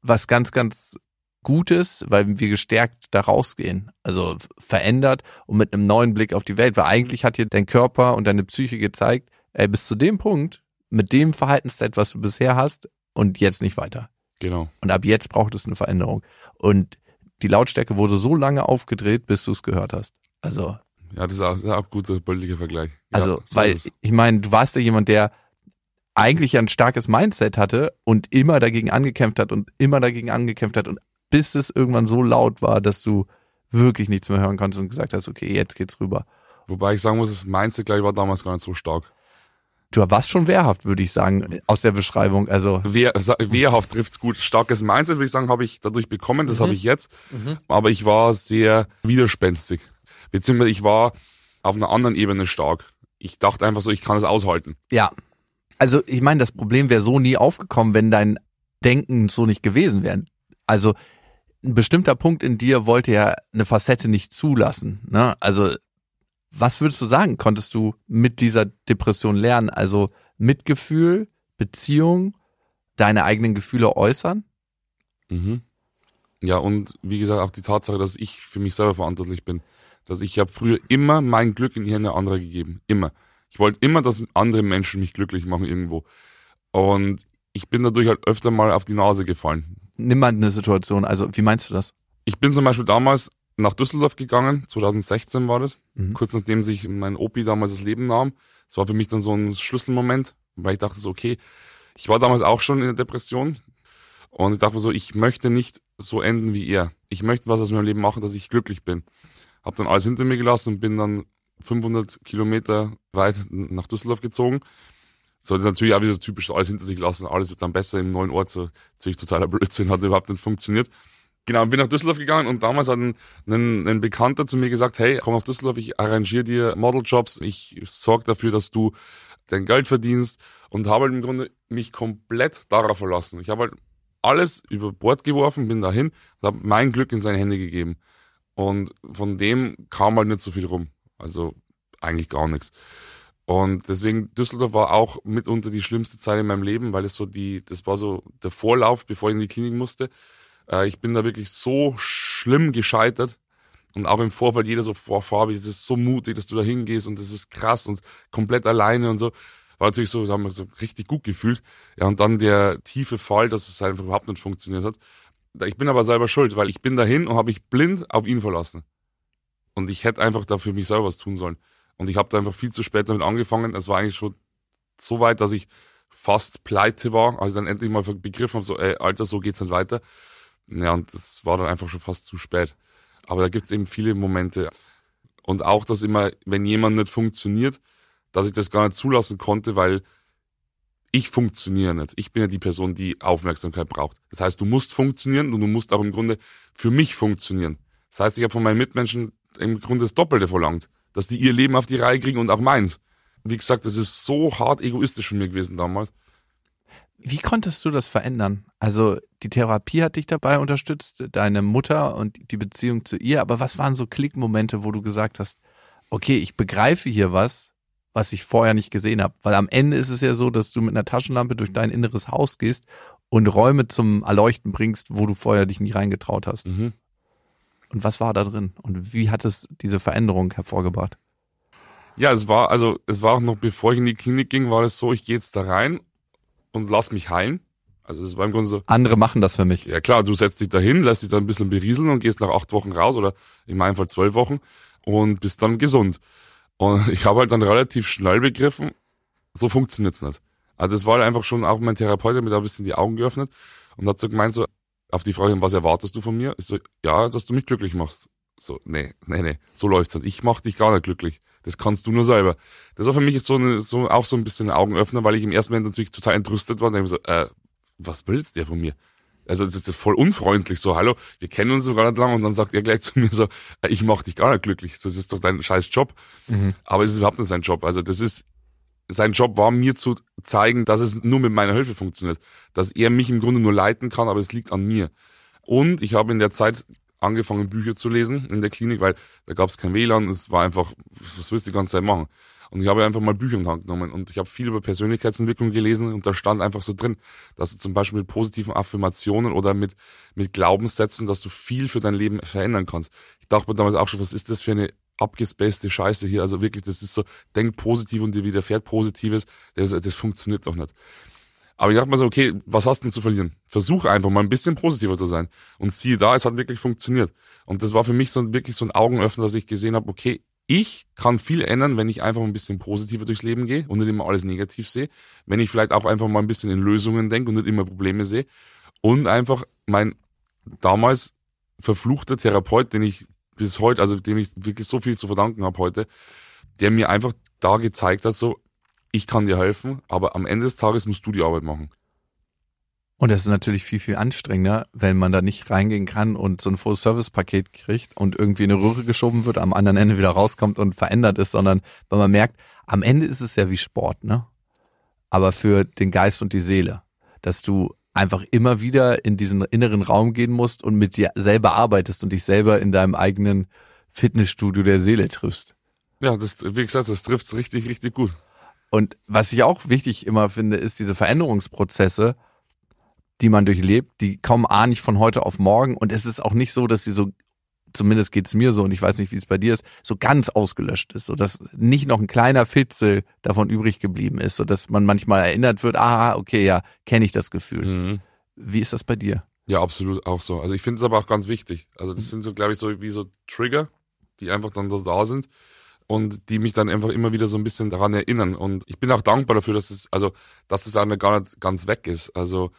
was ganz, ganz Gutes, weil wir gestärkt da rausgehen. Also verändert und mit einem neuen Blick auf die Welt. Weil eigentlich hat dir dein Körper und deine Psyche gezeigt, ey, bis zu dem Punkt, mit dem Verhaltensset, was du bisher hast, und jetzt nicht weiter. Genau. Und ab jetzt braucht es eine Veränderung. Und die Lautstärke wurde so lange aufgedreht, bis du es gehört hast. Also. Ja, das ist auch, ein guter bildlicher Vergleich. Also, so weil ich meine, du warst ja jemand, der eigentlich ein starkes Mindset hatte und immer dagegen angekämpft hat und immer dagegen angekämpft hat und bis es irgendwann so laut war, dass du wirklich nichts mehr hören konntest und gesagt hast, okay, jetzt geht's rüber. Wobei ich sagen muss, das Mindset gleich war damals gar nicht so stark. Du warst schon wehrhaft, würde ich sagen, aus der Beschreibung. Also Wehr, wehrhaft trifft's gut. Starkes Mindset, würde ich sagen, habe ich dadurch bekommen. Das mhm. habe ich jetzt. Mhm. Aber ich war sehr widerspenstig. Beziehungsweise ich war auf einer anderen Ebene stark. Ich dachte einfach so, ich kann es aushalten. Ja. Also ich meine, das Problem wäre so nie aufgekommen, wenn dein Denken so nicht gewesen wäre. Also ein bestimmter Punkt in dir wollte ja eine Facette nicht zulassen. Ne? Also was würdest du sagen, konntest du mit dieser Depression lernen? Also Mitgefühl, Beziehung, deine eigenen Gefühle äußern? Mhm. Ja, und wie gesagt, auch die Tatsache, dass ich für mich selber verantwortlich bin. Dass ich habe früher immer mein Glück in die Hände anderer gegeben. Immer. Ich wollte immer, dass andere Menschen mich glücklich machen irgendwo. Und ich bin dadurch halt öfter mal auf die Nase gefallen nimm mal eine Situation. Also, wie meinst du das? Ich bin zum Beispiel damals nach Düsseldorf gegangen, 2016 war das, mhm. kurz nachdem sich mein Opi damals das Leben nahm. Das war für mich dann so ein Schlüsselmoment, weil ich dachte so, okay, ich war damals auch schon in der Depression und ich dachte so, ich möchte nicht so enden wie er. Ich möchte was aus meinem Leben machen, dass ich glücklich bin. Hab dann alles hinter mir gelassen und bin dann 500 Kilometer weit nach Düsseldorf gezogen sollte natürlich auch wieder so typisch alles hinter sich lassen, alles wird dann besser im neuen Ort, so natürlich totaler Blödsinn, hat überhaupt nicht funktioniert. Genau, bin nach Düsseldorf gegangen und damals hat ein, ein, ein Bekannter zu mir gesagt, hey, komm nach Düsseldorf, ich arrangiere dir Modeljobs, ich sorge dafür, dass du dein Geld verdienst und habe halt im Grunde mich komplett darauf verlassen. Ich habe halt alles über Bord geworfen, bin dahin und habe mein Glück in seine Hände gegeben. Und von dem kam halt nicht so viel rum. Also eigentlich gar nichts. Und deswegen Düsseldorf war auch mitunter die schlimmste Zeit in meinem Leben, weil es so die, das war so der Vorlauf, bevor ich in die Klinik musste. Äh, ich bin da wirklich so schlimm gescheitert. Und auch im Vorfeld jeder so vor Fabi, das ist so mutig, dass du da hingehst und das ist krass und komplett alleine und so. War natürlich so, da haben wir so richtig gut gefühlt. Ja, und dann der tiefe Fall, dass es einfach überhaupt nicht funktioniert hat. Ich bin aber selber schuld, weil ich bin dahin und habe mich blind auf ihn verlassen. Und ich hätte einfach dafür mich selber was tun sollen. Und ich habe da einfach viel zu spät damit angefangen. Es war eigentlich schon so weit, dass ich fast pleite war, als ich dann endlich mal begriffen habe, so, ey, Alter, so geht's nicht weiter. Ja, und das war dann einfach schon fast zu spät. Aber da gibt's eben viele Momente. Und auch, dass immer, wenn jemand nicht funktioniert, dass ich das gar nicht zulassen konnte, weil ich funktioniere nicht. Ich bin ja die Person, die Aufmerksamkeit braucht. Das heißt, du musst funktionieren und du musst auch im Grunde für mich funktionieren. Das heißt, ich habe von meinen Mitmenschen im Grunde das Doppelte verlangt, dass die ihr Leben auf die Reihe kriegen und auch meins. Wie gesagt, das ist so hart egoistisch von mir gewesen damals. Wie konntest du das verändern? Also die Therapie hat dich dabei unterstützt, deine Mutter und die Beziehung zu ihr, aber was waren so Klickmomente, wo du gesagt hast, okay, ich begreife hier was, was ich vorher nicht gesehen habe? Weil am Ende ist es ja so, dass du mit einer Taschenlampe durch dein inneres Haus gehst und Räume zum Erleuchten bringst, wo du vorher dich nie reingetraut hast. Mhm. Und was war da drin? Und wie hat es diese Veränderung hervorgebracht? Ja, es war, also es war auch noch bevor ich in die Klinik ging, war es so, ich gehe jetzt da rein und lass mich heilen. Also das war im Grunde so. Andere machen das für mich. Ja klar, du setzt dich dahin, lässt dich da ein bisschen berieseln und gehst nach acht Wochen raus oder in meinem Fall zwölf Wochen und bist dann gesund. Und ich habe halt dann relativ schnell begriffen, so funktioniert's nicht. Also das war halt einfach schon auch mein Therapeut, der mir da ein bisschen die Augen geöffnet und hat so gemeint, so auf die Frage, was erwartest du von mir? Ich so, ja, dass du mich glücklich machst. So, nee, nee, nee, so läuft's nicht. Ich mach dich gar nicht glücklich. Das kannst du nur selber. Das war für mich so, eine, so auch so ein bisschen ein Augenöffner, weil ich im ersten Moment natürlich total entrüstet war und dann so, äh, was willst der von mir? Also das ist voll unfreundlich, so, hallo, wir kennen uns so gar nicht lang und dann sagt er gleich zu mir so, äh, ich mach dich gar nicht glücklich, das ist doch dein scheiß Job. Mhm. Aber es ist überhaupt nicht sein Job. Also das ist, sein Job war mir zu zeigen, dass es nur mit meiner Hilfe funktioniert. Dass er mich im Grunde nur leiten kann, aber es liegt an mir. Und ich habe in der Zeit angefangen, Bücher zu lesen in der Klinik, weil da gab es kein WLAN, es war einfach, was willst du die ganze Zeit machen? Und ich habe einfach mal Bücher in die Hand genommen und ich habe viel über Persönlichkeitsentwicklung gelesen und da stand einfach so drin, dass du zum Beispiel mit positiven Affirmationen oder mit, mit Glaubenssätzen, dass du viel für dein Leben verändern kannst. Ich dachte mir damals auch schon, was ist das für eine abgespacede Scheiße hier? Also wirklich, das ist so, denk positiv und dir widerfährt Positives. Das, das funktioniert doch nicht. Aber ich dachte mir so, okay, was hast du denn zu verlieren? Versuch einfach mal ein bisschen positiver zu sein. Und siehe da, es hat wirklich funktioniert. Und das war für mich so wirklich so ein Augenöffner, dass ich gesehen habe, okay, ich kann viel ändern, wenn ich einfach ein bisschen positiver durchs Leben gehe und nicht immer alles negativ sehe. Wenn ich vielleicht auch einfach mal ein bisschen in Lösungen denke und nicht immer Probleme sehe. Und einfach mein damals verfluchter Therapeut, den ich bis heute, also dem ich wirklich so viel zu verdanken habe heute, der mir einfach da gezeigt hat, so, ich kann dir helfen, aber am Ende des Tages musst du die Arbeit machen. Und es ist natürlich viel, viel anstrengender, wenn man da nicht reingehen kann und so ein Full-Service-Paket kriegt und irgendwie in eine Röhre geschoben wird, am anderen Ende wieder rauskommt und verändert ist, sondern weil man merkt, am Ende ist es ja wie Sport, ne? Aber für den Geist und die Seele, dass du einfach immer wieder in diesen inneren Raum gehen musst und mit dir selber arbeitest und dich selber in deinem eigenen Fitnessstudio der Seele triffst. Ja, das, wie gesagt, das trifft's richtig, richtig gut. Und was ich auch wichtig immer finde, ist diese Veränderungsprozesse, die man durchlebt, die kommen A nicht von heute auf morgen und es ist auch nicht so, dass sie so, zumindest geht's mir so und ich weiß nicht, wie es bei dir ist, so ganz ausgelöscht ist, so dass nicht noch ein kleiner Fitzel davon übrig geblieben ist, so dass man manchmal erinnert wird, ah, okay, ja, kenne ich das Gefühl. Mhm. Wie ist das bei dir? Ja, absolut auch so. Also ich finde es aber auch ganz wichtig. Also das sind so, glaube ich, so wie so Trigger, die einfach dann so da sind und die mich dann einfach immer wieder so ein bisschen daran erinnern. Und ich bin auch dankbar dafür, dass es, also, dass es dann gar nicht ganz weg ist. Also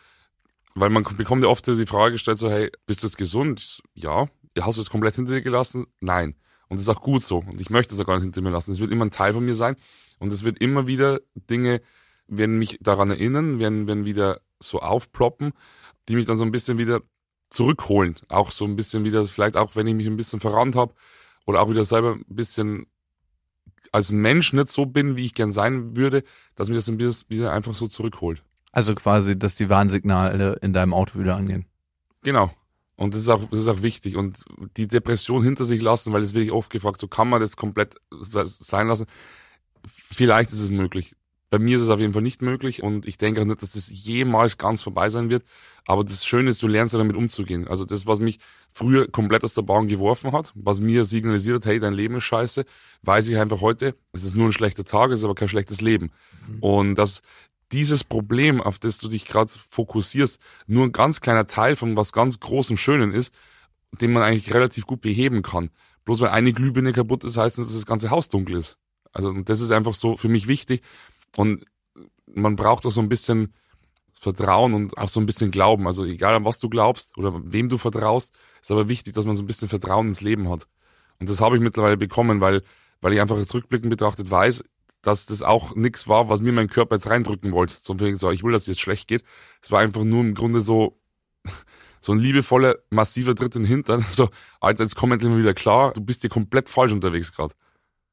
weil man bekommt ja oft die Frage gestellt, so, hey, bist du jetzt gesund? Ja. Hast du es komplett hinter dir gelassen? Nein. Und das ist auch gut so. Und ich möchte es auch gar nicht hinter mir lassen. Es wird immer ein Teil von mir sein. Und es wird immer wieder Dinge, werden mich daran erinnern, werden, werden wieder so aufploppen, die mich dann so ein bisschen wieder zurückholen. Auch so ein bisschen wieder, vielleicht auch, wenn ich mich ein bisschen verrannt habe oder auch wieder selber ein bisschen als Mensch nicht so bin, wie ich gern sein würde, dass mich das ein bisschen wieder einfach so zurückholt. Also quasi, dass die Warnsignale in deinem Auto wieder angehen. Genau. Und das ist auch, das ist auch wichtig. Und die Depression hinter sich lassen, weil das werde ich oft gefragt, so kann man das komplett sein lassen? Vielleicht ist es möglich. Bei mir ist es auf jeden Fall nicht möglich und ich denke auch nicht, dass das jemals ganz vorbei sein wird. Aber das Schöne ist, du lernst ja damit umzugehen. Also das, was mich früher komplett aus der Bahn geworfen hat, was mir signalisiert hat, hey, dein Leben ist scheiße, weiß ich einfach heute, es ist nur ein schlechter Tag, es ist aber kein schlechtes Leben. Mhm. Und das, dieses Problem, auf das du dich gerade fokussierst, nur ein ganz kleiner Teil von was ganz Großem Schönen ist, den man eigentlich relativ gut beheben kann. Bloß weil eine Glühbirne kaputt ist, heißt nicht, dass das ganze Haus dunkel ist. Also und das ist einfach so für mich wichtig. Und man braucht auch so ein bisschen Vertrauen und auch so ein bisschen Glauben. Also egal an was du glaubst oder wem du vertraust, ist aber wichtig, dass man so ein bisschen Vertrauen ins Leben hat. Und das habe ich mittlerweile bekommen, weil, weil ich einfach jetzt rückblickend betrachtet weiß, dass das auch nichts war, was mir mein Körper jetzt reindrücken wollte. So so, ich will, dass es jetzt schlecht geht. Es war einfach nur im Grunde so, so ein liebevoller, massiver Tritt in den Hintern. So, Alter, jetzt komm endlich mal wieder klar, du bist hier komplett falsch unterwegs gerade.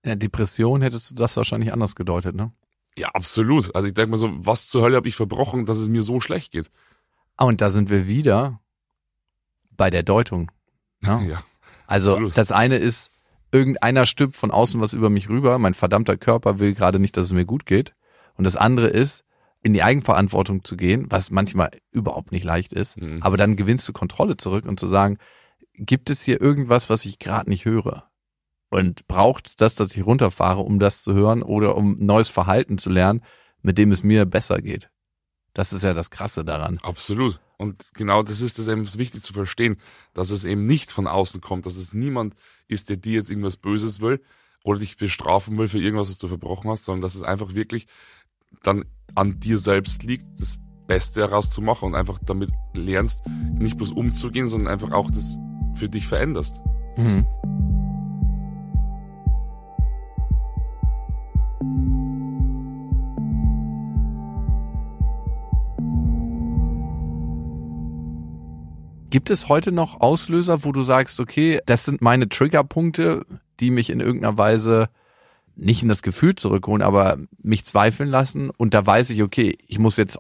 Ja, Depression hättest du das wahrscheinlich anders gedeutet, ne? Ja, absolut. Also ich denke mal so, was zur Hölle habe ich verbrochen, dass es mir so schlecht geht? Ah, und da sind wir wieder bei der Deutung. Ne? Ja. Also absolut. das eine ist, irgendeiner stülpt von außen was über mich rüber, mein verdammter Körper will gerade nicht, dass es mir gut geht. Und das andere ist, in die Eigenverantwortung zu gehen, was manchmal überhaupt nicht leicht ist, Mhm. aber dann gewinnst du Kontrolle zurück und zu sagen, gibt es hier irgendwas, was ich gerade nicht höre? Und braucht es das, dass ich runterfahre, um das zu hören oder um neues Verhalten zu lernen, mit dem es mir besser geht? Das ist ja das Krasse daran. Absolut. Und genau das ist es eben wichtig zu verstehen, dass es eben nicht von außen kommt, dass es niemand ist, der dir jetzt irgendwas Böses will oder dich bestrafen will für irgendwas, was du verbrochen hast, sondern dass es einfach wirklich dann an dir selbst liegt, das Beste herauszumachen und einfach damit lernst, nicht bloß umzugehen, sondern einfach auch das für dich veränderst. Mhm. Gibt es heute noch Auslöser, wo du sagst, okay, das sind meine Triggerpunkte, die mich in irgendeiner Weise nicht in das Gefühl zurückholen, aber mich zweifeln lassen und da weiß ich, okay, ich muss jetzt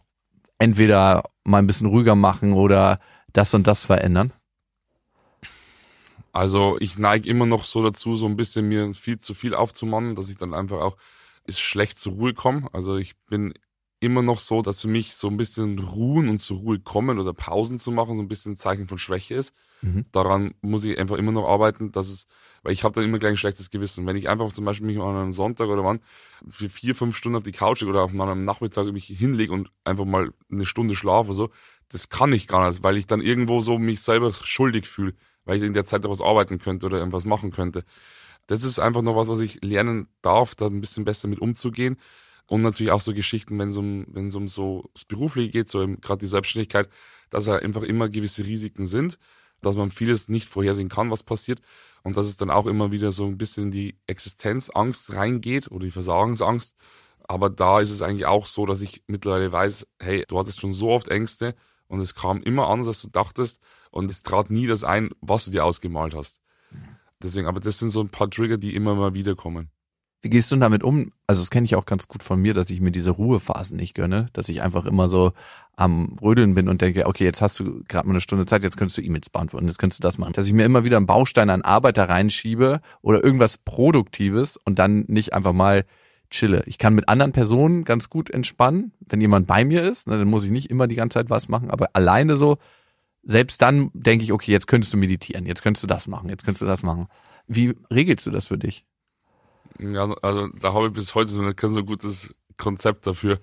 entweder mal ein bisschen ruhiger machen oder das und das verändern? Also ich neige immer noch so dazu, so ein bisschen mir viel zu viel aufzumannen, dass ich dann einfach auch ist schlecht zur Ruhe komme. Also ich bin immer noch so, dass für mich so ein bisschen ruhen und zur Ruhe kommen oder Pausen zu machen so ein bisschen ein Zeichen von Schwäche ist. Mhm. Daran muss ich einfach immer noch arbeiten, dass es, weil ich habe dann immer gleich ein schlechtes Gewissen. Wenn ich einfach zum Beispiel mich an einem Sonntag oder wann für vier, fünf Stunden auf die Couch oder auch mal am Nachmittag mich hinlege und einfach mal eine Stunde schlafe, so, das kann ich gar nicht, weil ich dann irgendwo so mich selber schuldig fühle, weil ich in der Zeit etwas arbeiten könnte oder irgendwas machen könnte. Das ist einfach noch was, was ich lernen darf, da ein bisschen besser mit umzugehen. Und natürlich auch so Geschichten, wenn es um, wenn es um so das Berufliche geht, so gerade die Selbstständigkeit, dass halt einfach immer gewisse Risiken sind, dass man vieles nicht vorhersehen kann, was passiert. Und dass es dann auch immer wieder so ein bisschen in die Existenzangst reingeht oder die Versagensangst. Aber da ist es eigentlich auch so, dass ich mittlerweile weiß, hey, du hattest schon so oft Ängste und es kam immer anders, als du dachtest. Und es trat nie das ein, was du dir ausgemalt hast. Deswegen, aber das sind so ein paar Trigger, die immer mal wieder kommen. Wie gehst du damit um? Also das kenne ich auch ganz gut von mir, dass ich mir diese Ruhephasen nicht gönne, dass ich einfach immer so am Rödeln bin und denke, okay, jetzt hast du gerade mal eine Stunde Zeit, jetzt könntest du E-Mails beantworten, jetzt könntest du das machen. Dass ich mir immer wieder einen Baustein an Arbeit da reinschiebe oder irgendwas Produktives und dann nicht einfach mal chille. Ich kann mit anderen Personen ganz gut entspannen, wenn jemand bei mir ist, ne, dann muss ich nicht immer die ganze Zeit was machen, aber alleine so, selbst dann denke ich, okay, jetzt könntest du meditieren, jetzt könntest du das machen, jetzt könntest du das machen. Wie regelst du das für dich? Ja, also da habe ich bis heute so ein so gutes Konzept dafür.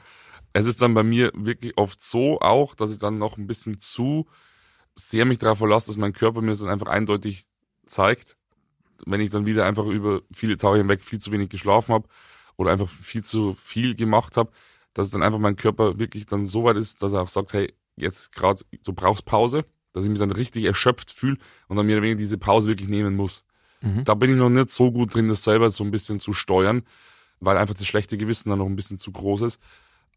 Es ist dann bei mir wirklich oft so auch, dass ich dann noch ein bisschen zu sehr mich darauf verlasse, dass mein Körper mir das dann einfach eindeutig zeigt. Wenn ich dann wieder einfach über viele Tage hinweg viel zu wenig geschlafen habe oder einfach viel zu viel gemacht habe, dass dann einfach mein Körper wirklich dann so weit ist, dass er auch sagt, hey, jetzt gerade, du brauchst Pause, dass ich mich dann richtig erschöpft fühle und dann mir diese Pause wirklich nehmen muss. Mhm. Da bin ich noch nicht so gut drin, das selber so ein bisschen zu steuern, weil einfach das schlechte Gewissen dann noch ein bisschen zu groß ist.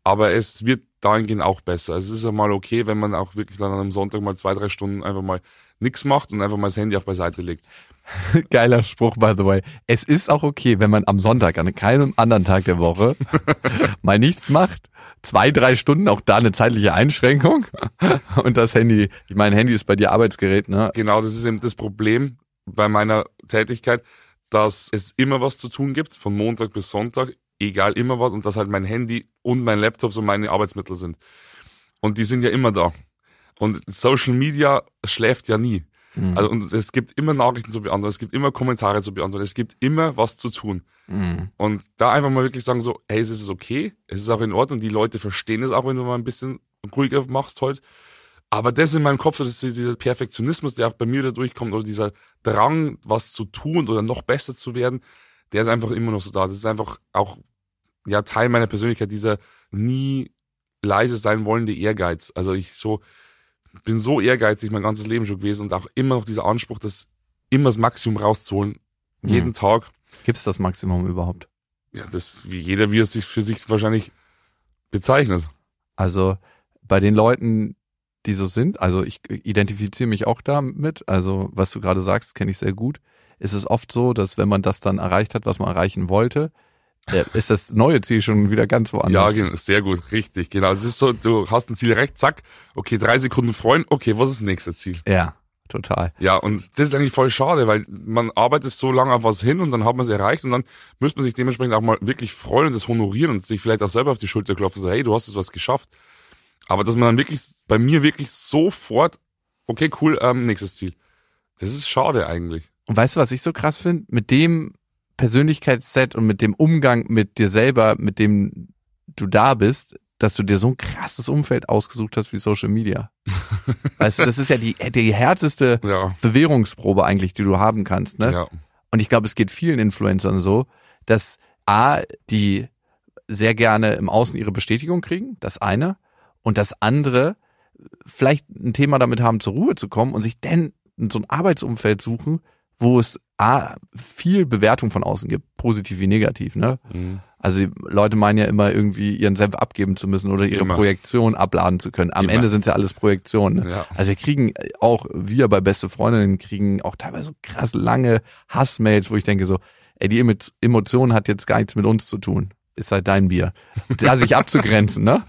Aber es wird dahingehend auch besser. Es ist ja mal okay, wenn man auch wirklich dann an einem Sonntag mal zwei, drei Stunden einfach mal nichts macht und einfach mal das Handy auch beiseite legt. Geiler Spruch, by the way. Es ist auch okay, wenn man am Sonntag, an keinem anderen Tag der Woche, mal nichts macht. Zwei, drei Stunden, auch da eine zeitliche Einschränkung. Und das Handy, ich meine, Handy ist bei dir Arbeitsgerät, ne? Genau, das ist eben das Problem bei meiner Tätigkeit, dass es immer was zu tun gibt, von Montag bis Sonntag, egal immer was, und dass halt mein Handy und mein Laptop so meine Arbeitsmittel sind. Und die sind ja immer da. Und Social Media schläft ja nie. Mhm. Also und es gibt immer Nachrichten zu beantworten, es gibt immer Kommentare zu beantworten, es gibt immer was zu tun. Mhm. Und da einfach mal wirklich sagen so, hey, es ist okay, es ist auch in Ordnung, die Leute verstehen es auch, wenn du mal ein bisschen ruhiger machst heute. Aber das in meinem Kopf, das ist dieser Perfektionismus, der auch bei mir da durchkommt, oder dieser Drang, was zu tun oder noch besser zu werden, der ist einfach immer noch so da. Das ist einfach auch ja Teil meiner Persönlichkeit, dieser nie leise sein wollende Ehrgeiz. Also ich so bin so ehrgeizig mein ganzes Leben schon gewesen und auch immer noch dieser Anspruch, das immer das Maximum rauszuholen, jeden Mhm. Tag. Gibt's das Maximum überhaupt? Ja, das wie jeder wie es sich für sich wahrscheinlich bezeichnet. Also bei den Leuten, die so sind, also ich identifiziere mich auch damit, also was du gerade sagst, kenne ich sehr gut, ist es oft so, dass wenn man das dann erreicht hat, was man erreichen wollte, äh, ist das neue Ziel schon wieder ganz Ja, woanders. genau, sehr gut, richtig, genau. Es ist so, du hast ein Ziel recht, zack, okay, drei Sekunden freuen, okay, was ist das nächste Ziel? ja total. Ja, und das ist eigentlich voll schade, weil man arbeitet so lange auf was hin und dann hat man es erreicht und dann müsste man sich dementsprechend auch mal wirklich freuen und das honorieren und sich vielleicht auch selber auf die Schulter klopfen, so hey, du hast es was geschafft. Aber dass man dann wirklich, bei mir wirklich sofort, okay, cool, ähm, nächstes Ziel. Das ist schade eigentlich. Und weißt du, was ich so krass finde? Mit dem Persönlichkeitsset und mit dem Umgang mit dir selber, mit dem du da bist, dass du dir so ein krasses Umfeld ausgesucht hast wie Social Media. weißt du, das ist ja die, die härteste Ja, Bewährungsprobe eigentlich, die du haben kannst. Ne? ja, Und ich glaube, es geht vielen Influencern so, dass A, die sehr gerne im Außen ihre Bestätigung kriegen, das eine, und das andere, vielleicht ein Thema damit haben, zur Ruhe zu kommen und sich dann so ein Arbeitsumfeld suchen, wo es A, viel Bewertung von außen gibt, positiv wie negativ, ne? mhm. Also Leute meinen ja immer irgendwie ihren Senf abgeben zu müssen oder ihre Immer. Projektion abladen zu können. Am Immer. Ende sind ja alles Projektionen. Ne? ja, Also wir kriegen auch, wir bei Beste Freundinnen kriegen auch teilweise so krass lange Hassmails, wo ich denke so, ey, die Emo- Emotion hat jetzt gar nichts mit uns zu tun. Ist halt dein Bier. Da sich abzugrenzen, ne?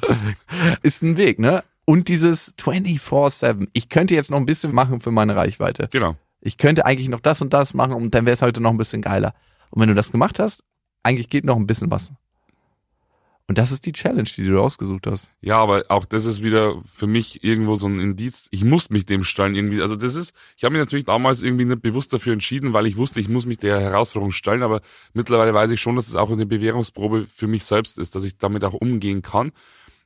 Ist ein Weg, ne? Und dieses 24-7. Ich könnte jetzt noch ein bisschen machen für meine Reichweite. genau. Ich könnte eigentlich noch das und das machen und dann wäre es heute noch ein bisschen geiler. Und wenn du das gemacht hast, eigentlich geht noch ein bisschen was. Und das ist die Challenge, die du ausgesucht hast. Ja, aber auch das ist wieder für mich irgendwo so ein Indiz. Ich muss mich dem stellen irgendwie. Also das ist, ich habe mich natürlich damals irgendwie nicht bewusst dafür entschieden, weil ich wusste, ich muss mich der Herausforderung stellen. Aber mittlerweile weiß ich schon, dass es auch eine Bewährungsprobe für mich selbst ist, dass ich damit auch umgehen kann,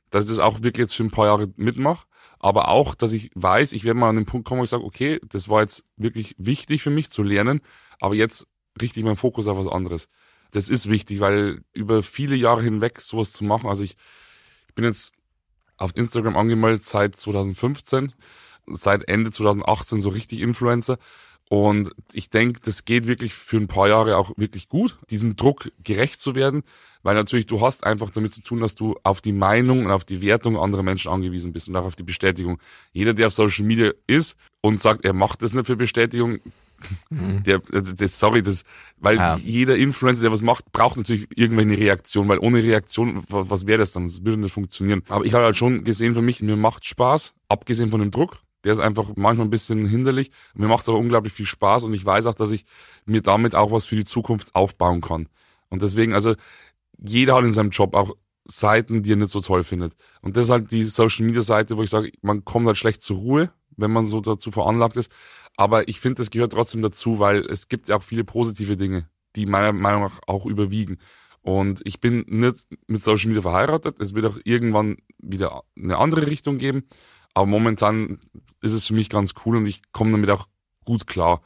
dass ich das auch wirklich jetzt für ein paar Jahre mitmache. Aber auch, dass ich weiß, ich werde mal an den Punkt kommen, wo ich sage, okay, das war jetzt wirklich wichtig für mich zu lernen, aber jetzt richte ich meinen Fokus auf was anderes. Das ist wichtig, weil über viele Jahre hinweg sowas zu machen, also ich, ich bin jetzt auf Instagram angemeldet seit 2015, seit Ende 2018 so richtig Influencer. Und ich denke, das geht wirklich für ein paar Jahre auch wirklich gut, diesem Druck gerecht zu werden, weil natürlich du hast einfach damit zu tun, dass du auf die Meinung und auf die Wertung anderer Menschen angewiesen bist und auch auf die Bestätigung. Jeder, der auf Social Media ist und sagt, er macht das nicht für Bestätigung, der, also das, sorry, das, weil Ja. jeder Influencer, der was macht, braucht natürlich irgendwann eine Reaktion, weil ohne Reaktion, was, was wäre das dann? Das würde nicht funktionieren. Aber ich habe halt schon gesehen für mich, mir macht Spaß, abgesehen von dem Druck. Der ist einfach manchmal ein bisschen hinderlich. Mir macht es aber unglaublich viel Spaß und ich weiß auch, dass ich mir damit auch was für die Zukunft aufbauen kann. Und deswegen, also jeder hat in seinem Job auch Seiten, die er nicht so toll findet. Und das ist halt die Social Media Seite, wo ich sage, man kommt halt schlecht zur Ruhe, wenn man so dazu veranlagt ist. Aber ich finde, das gehört trotzdem dazu, weil es gibt ja auch viele positive Dinge, die meiner Meinung nach auch überwiegen. Und ich bin nicht mit Social Media verheiratet. Es wird auch irgendwann wieder eine andere Richtung geben. Aber momentan ist es für mich ganz cool und ich komme damit auch gut klar.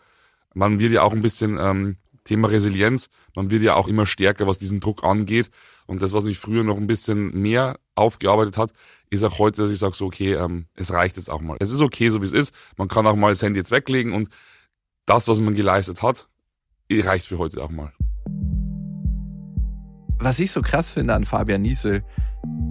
Man wird ja auch ein bisschen ähm, Thema Resilienz, man wird ja auch immer stärker, was diesen Druck angeht. Und das, was mich früher noch ein bisschen mehr aufgearbeitet hat, ist auch heute, dass ich sage so, okay, ähm, es reicht jetzt auch mal. Es ist okay, so wie es ist. Man kann auch mal das Handy jetzt weglegen und das, was man geleistet hat, reicht für heute auch mal. was ich so krass finde an Fabian Niesel,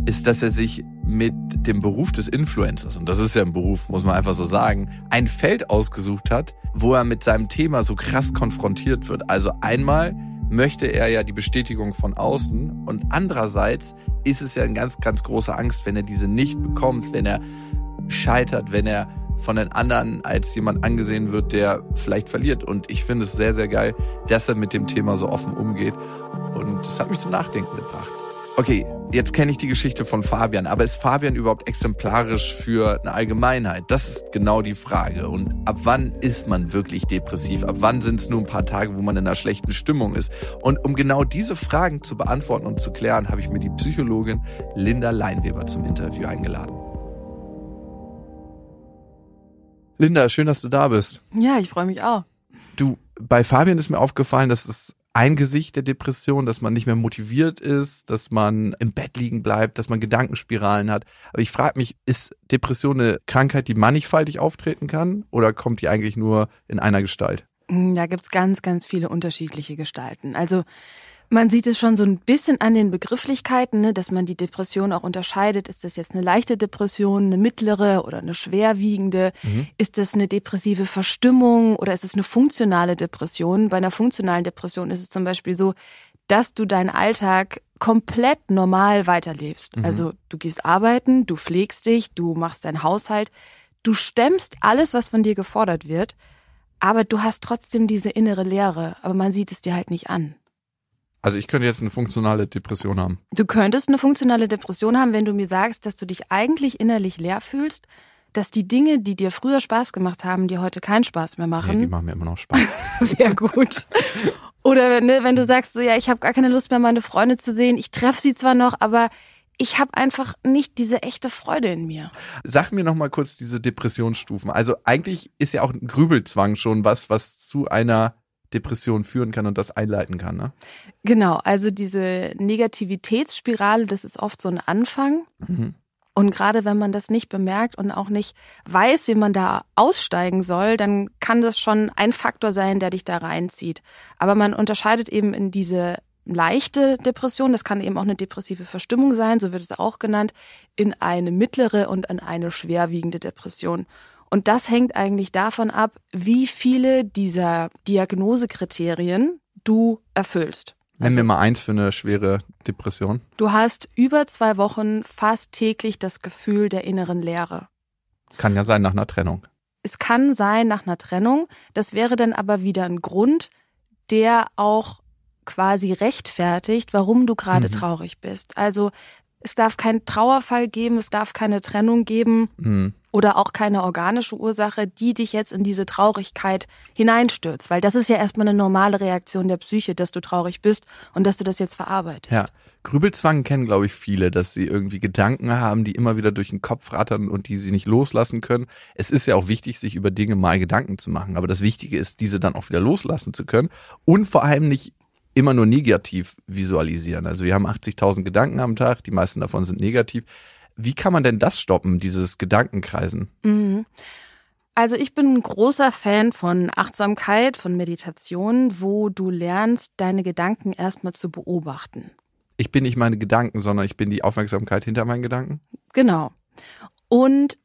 ist, dass er sich mit dem Beruf des Influencers, und das ist ja ein Beruf, muss man einfach so sagen, ein Feld ausgesucht hat, wo er mit seinem Thema so krass konfrontiert wird. Also einmal möchte er ja die Bestätigung von außen und andererseits ist es ja eine ganz, ganz große Angst, wenn er diese nicht bekommt, wenn er scheitert, wenn er von den anderen als jemand angesehen wird, der vielleicht verliert. Und ich finde es sehr, sehr geil, dass er mit dem Thema so offen umgeht. Und das hat mich zum Nachdenken gebracht. Okay, Jetzt kenne ich die Geschichte von Fabian, aber ist Fabian überhaupt exemplarisch für eine Allgemeinheit? Das ist genau die Frage. Und ab wann ist man wirklich depressiv? Ab wann sind es nur ein paar Tage, wo man in einer schlechten Stimmung ist? Und um genau diese Fragen zu beantworten und zu klären, habe ich mir die Psychologin Linda Leinweber zum Interview eingeladen. Linda, schön, dass du da bist. Ja, ich freue mich auch. Du, bei Fabian ist mir aufgefallen, dass es ein Gesicht der Depression, dass man nicht mehr motiviert ist, dass man im Bett liegen bleibt, dass man Gedankenspiralen hat. Aber ich frage mich, ist Depression eine Krankheit, die mannigfaltig auftreten kann oder kommt die eigentlich nur in einer Gestalt? Hm, da gibt's ganz, ganz viele unterschiedliche Gestalten. Also man sieht es schon so ein bisschen an den Begrifflichkeiten, ne, dass man die Depression auch unterscheidet. Ist das jetzt eine leichte Depression, eine mittlere oder eine schwerwiegende? Mhm. Ist das eine depressive Verstimmung oder ist es eine funktionale Depression? Bei einer funktionalen Depression ist es zum Beispiel so, dass du deinen Alltag komplett normal weiterlebst. Mhm. Also du gehst arbeiten, du pflegst dich, du machst deinen Haushalt, du stemmst alles, was von dir gefordert wird, aber du hast trotzdem diese innere Leere, aber man sieht es dir halt nicht an. Also ich könnte jetzt eine funktionale Depression haben. Du könntest eine funktionale Depression haben, wenn du mir sagst, dass du dich eigentlich innerlich leer fühlst, dass die Dinge, die dir früher Spaß gemacht haben, dir heute keinen Spaß mehr machen. Nee, die machen mir immer noch Spaß. Sehr gut. Oder ne, wenn du sagst, so ja, ich habe gar keine Lust mehr, meine Freunde zu sehen. Ich treffe sie zwar noch, aber ich habe einfach nicht diese echte Freude in mir. Sag mir noch mal kurz diese Depressionsstufen. Also eigentlich ist ja auch ein Grübelzwang schon was, was zu einer Depression führen kann und das einleiten kann. Ne? Genau, also diese Negativitätsspirale, das ist oft so ein Anfang. Mhm. Und gerade wenn man das nicht bemerkt und auch nicht weiß, wie man da aussteigen soll, dann kann das schon ein Faktor sein, der dich da reinzieht. Aber man unterscheidet eben in diese leichte Depression, das kann eben auch eine depressive Verstimmung sein, so wird es auch genannt, in eine mittlere und in eine schwerwiegende Depression. Und das hängt eigentlich davon ab, wie viele dieser Diagnosekriterien du erfüllst. Nenn also, mir mal eins für eine schwere Depression. Du hast über zwei Wochen fast täglich das Gefühl der inneren Leere. Kann ja sein nach einer Trennung. Es kann sein nach einer Trennung. Das wäre dann aber wieder ein Grund, der auch quasi rechtfertigt, warum du gerade mhm. traurig bist. Also es darf keinen Trauerfall geben, es darf keine Trennung geben. Mhm oder auch keine organische Ursache, die dich jetzt in diese Traurigkeit hineinstürzt. Weil das ist ja erstmal eine normale Reaktion der Psyche, dass du traurig bist und dass du das jetzt verarbeitest. Ja. Grübelzwang kennen, glaube ich, viele, dass sie irgendwie Gedanken haben, die immer wieder durch den Kopf rattern und die sie nicht loslassen können. Es ist ja auch wichtig, sich über Dinge mal Gedanken zu machen. Aber das Wichtige ist, diese dann auch wieder loslassen zu können und vor allem nicht immer nur negativ visualisieren. Also wir haben 80.000 Gedanken am Tag, die meisten davon sind negativ. Wie kann man denn das stoppen, dieses Gedankenkreisen? Mhm. Also ich bin ein großer Fan von Achtsamkeit, von Meditation, wo du lernst, deine Gedanken erstmal zu beobachten. Ich bin nicht meine Gedanken, sondern ich bin die Aufmerksamkeit hinter meinen Gedanken. Genau. Und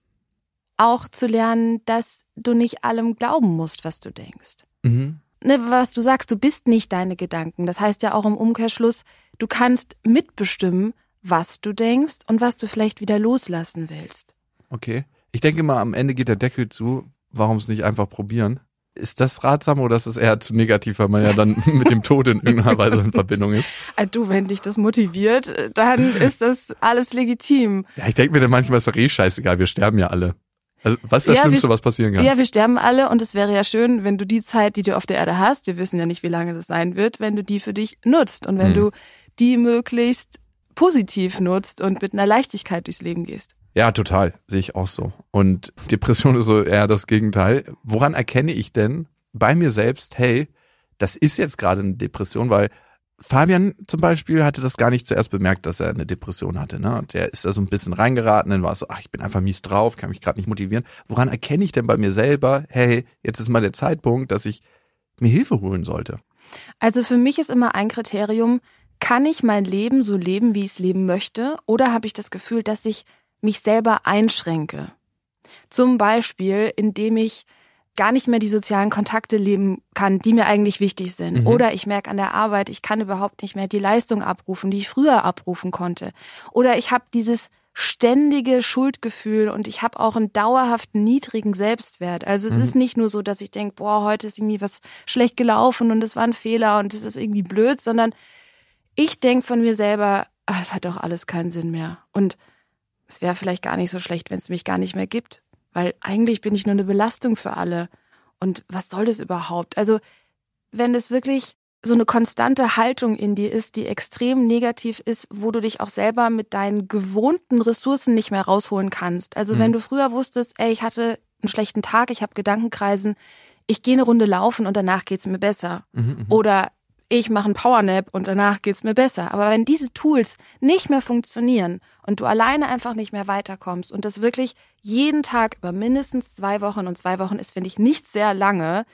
auch zu lernen, dass du nicht allem glauben musst, was du denkst. Mhm. Ne, was du sagst, du bist nicht deine Gedanken. Das heißt ja auch im Umkehrschluss, du kannst mitbestimmen, was du denkst und was du vielleicht wieder loslassen willst. Okay. Ich denke mal, am Ende geht der Deckel zu. Warum es nicht einfach probieren? Ist das ratsam oder ist es eher zu negativ, weil man ja dann mit dem Tod in irgendeiner Weise in Verbindung ist? Also du, wenn dich das motiviert, dann ist das alles legitim. Ja, ich denke mir dann manchmal ist doch eh scheißegal, wir sterben ja alle. Also was ist das ja, Schlimmste, wir, was passieren kann? Ja, wir sterben alle und es wäre ja schön, wenn du die Zeit, die du auf der Erde hast, wir wissen ja nicht, wie lange das sein wird, wenn du die für dich nutzt und wenn hm. du die möglichst positiv nutzt und mit einer Leichtigkeit durchs Leben gehst. Ja, total. Sehe ich auch so. Und Depression ist so eher das Gegenteil. Woran erkenne ich denn bei mir selbst, hey, das ist jetzt gerade eine Depression, weil Fabian zum Beispiel hatte das gar nicht zuerst bemerkt, dass er eine Depression hatte. Ne? Der ist da so ein bisschen reingeraten, dann war es so, ach, ich bin einfach mies drauf, kann mich gerade nicht motivieren. Woran erkenne ich denn bei mir selber, hey, jetzt ist mal der Zeitpunkt, dass ich mir Hilfe holen sollte? Also für mich ist immer ein Kriterium, kann ich mein Leben so leben, wie ich es leben möchte, oder habe ich das Gefühl, dass ich mich selber einschränke? Zum Beispiel, indem ich gar nicht mehr die sozialen Kontakte leben kann, die mir eigentlich wichtig sind. Mhm. Oder ich merke an der Arbeit, ich kann überhaupt nicht mehr die Leistung abrufen, die ich früher abrufen konnte. Oder ich habe dieses ständige Schuldgefühl und ich habe auch einen dauerhaften niedrigen Selbstwert. Also es mhm. ist nicht nur so, dass ich denke, boah, heute ist irgendwie was schlecht gelaufen und es war ein Fehler und es ist irgendwie blöd, sondern ich denke von mir selber, ah, das hat doch alles keinen Sinn mehr. Und es wäre vielleicht gar nicht so schlecht, wenn es mich gar nicht mehr gibt. Weil eigentlich bin ich nur eine Belastung für alle. Und was soll das überhaupt? Also, wenn das wirklich so eine konstante Haltung in dir ist, die extrem negativ ist, wo du dich auch selber mit deinen gewohnten Ressourcen nicht mehr rausholen kannst. Also mhm. wenn du früher wusstest, ey, ich hatte einen schlechten Tag, ich habe Gedankenkreisen, ich gehe eine Runde laufen und danach geht's mir besser. Mhm, mhm. Oder ich mache einen Powernap und danach geht's mir besser. Aber wenn diese Tools nicht mehr funktionieren und du alleine einfach nicht mehr weiterkommst und das wirklich jeden Tag über mindestens zwei Wochen und zwei Wochen ist, finde ich, nicht sehr lange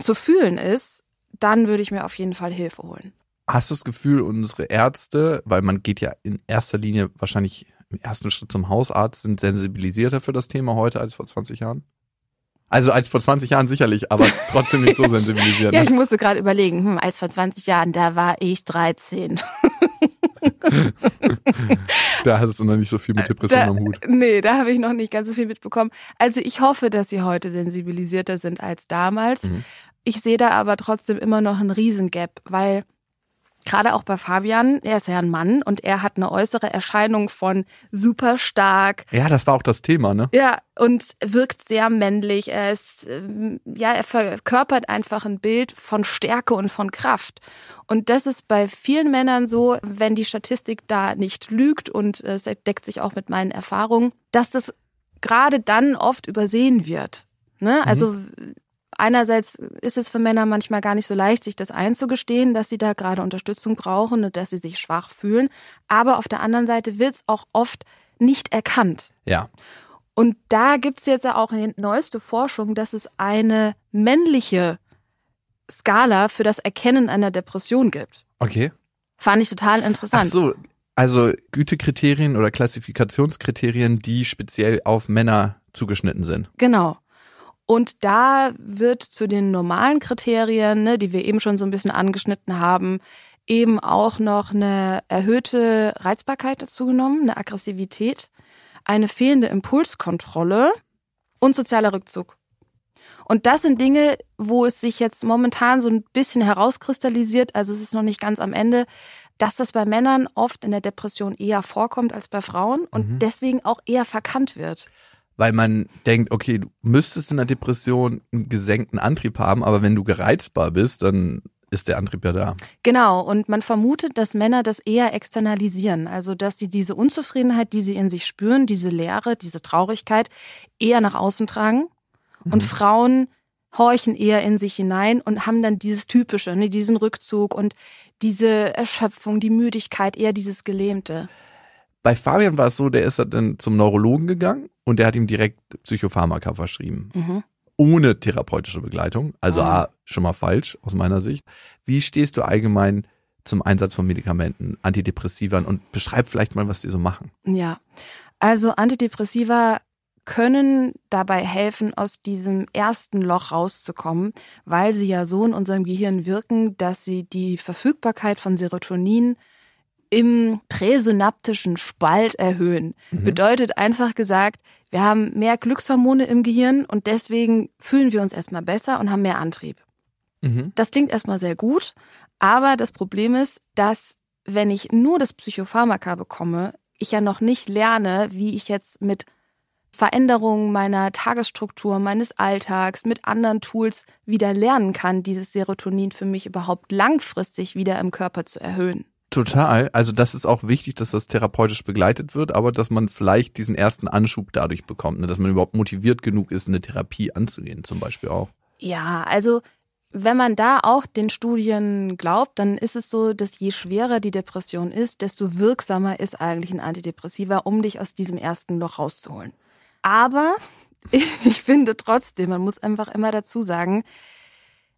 zu fühlen ist, dann würde ich mir auf jeden Fall Hilfe holen. Hast du das Gefühl, unsere Ärzte, weil man geht ja in erster Linie wahrscheinlich im ersten Schritt zum Hausarzt, sind sensibilisierter für das Thema heute als vor 20 Jahren? Also als vor 20 Jahren sicherlich, aber trotzdem nicht so sensibilisiert. ja, ne? ich musste gerade überlegen, hm, als vor 20 Jahren, da war ich 13. da hattest du noch nicht so viel mit Depressionen am Hut. Nee, da habe ich noch nicht ganz so viel mitbekommen. Also ich hoffe, dass sie heute sensibilisierter sind als damals. Mhm. Ich sehe da aber trotzdem immer noch einen Riesengap, weil gerade auch bei Fabian, er ist ja ein Mann und er hat eine äußere Erscheinung von super stark. Ja, das war auch das Thema, ne? Ja, und wirkt sehr männlich. Er ist, ähm, ja, er verkörpert einfach ein Bild von Stärke und von Kraft. Und das ist bei vielen Männern so, wenn die Statistik da nicht lügt und es deckt sich auch mit meinen Erfahrungen, dass das gerade dann oft übersehen wird. Ne? Also mhm einerseits ist es für Männer manchmal gar nicht so leicht, sich das einzugestehen, dass sie da gerade Unterstützung brauchen und dass sie sich schwach fühlen. Aber auf der anderen Seite wird es auch oft nicht erkannt. Ja. Und da gibt es jetzt auch eine neueste Forschung, dass es eine männliche Skala für das Erkennen einer Depression gibt. Okay. Fand ich total interessant. Ach so, also Gütekriterien oder Klassifikationskriterien, die speziell auf Männer zugeschnitten sind. Genau. Und da wird zu den normalen Kriterien, ne, die wir eben schon so ein bisschen angeschnitten haben, eben auch noch eine erhöhte Reizbarkeit dazu genommen, eine Aggressivität, eine fehlende Impulskontrolle und sozialer Rückzug. Und das sind Dinge, wo es sich jetzt momentan so ein bisschen herauskristallisiert, also es ist noch nicht ganz am Ende, dass das bei Männern oft in der Depression eher vorkommt als bei Frauen und mhm. deswegen auch eher verkannt wird weil man denkt, okay, du müsstest in der Depression einen gesenkten Antrieb haben, aber wenn du gereizbar bist, dann ist der Antrieb ja da. Genau, und man vermutet, dass Männer das eher externalisieren, also dass sie diese Unzufriedenheit, die sie in sich spüren, diese Leere, diese Traurigkeit eher nach außen tragen mhm. und Frauen horchen eher in sich hinein und haben dann dieses typische, ne, diesen Rückzug und diese Erschöpfung, die Müdigkeit, eher dieses Gelähmte. Bei Fabian war es so, der ist dann zum Neurologen gegangen und der hat ihm direkt Psychopharmaka verschrieben. Mhm. Ohne therapeutische Begleitung. Also mhm. A, schon mal falsch aus meiner Sicht. Wie stehst du allgemein zum Einsatz von Medikamenten, Antidepressivern und beschreib vielleicht mal, was die so machen. Ja, also Antidepressiva können dabei helfen, aus diesem ersten Loch rauszukommen, weil sie ja so in unserem Gehirn wirken, dass sie die Verfügbarkeit von Serotonin im präsynaptischen Spalt erhöhen. Mhm. Bedeutet einfach gesagt, wir haben mehr Glückshormone im Gehirn und deswegen fühlen wir uns erstmal besser und haben mehr Antrieb. Mhm. Das klingt erstmal sehr gut, aber das Problem ist, dass wenn ich nur das Psychopharmaka bekomme, ich ja noch nicht lerne, wie ich jetzt mit Veränderungen meiner Tagesstruktur, meines Alltags, mit anderen Tools wieder lernen kann, dieses Serotonin für mich überhaupt langfristig wieder im Körper zu erhöhen. Total. Also das ist auch wichtig, dass das therapeutisch begleitet wird, aber dass man vielleicht diesen ersten Anschub dadurch bekommt, ne? dass man überhaupt motiviert genug ist, eine Therapie anzugehen, zum Beispiel auch. Ja, also wenn man da auch den Studien glaubt, dann ist es so, dass je schwerer die Depression ist, desto wirksamer ist eigentlich ein Antidepressiva, um dich aus diesem ersten Loch rauszuholen. Aber ich finde trotzdem, man muss einfach immer dazu sagen,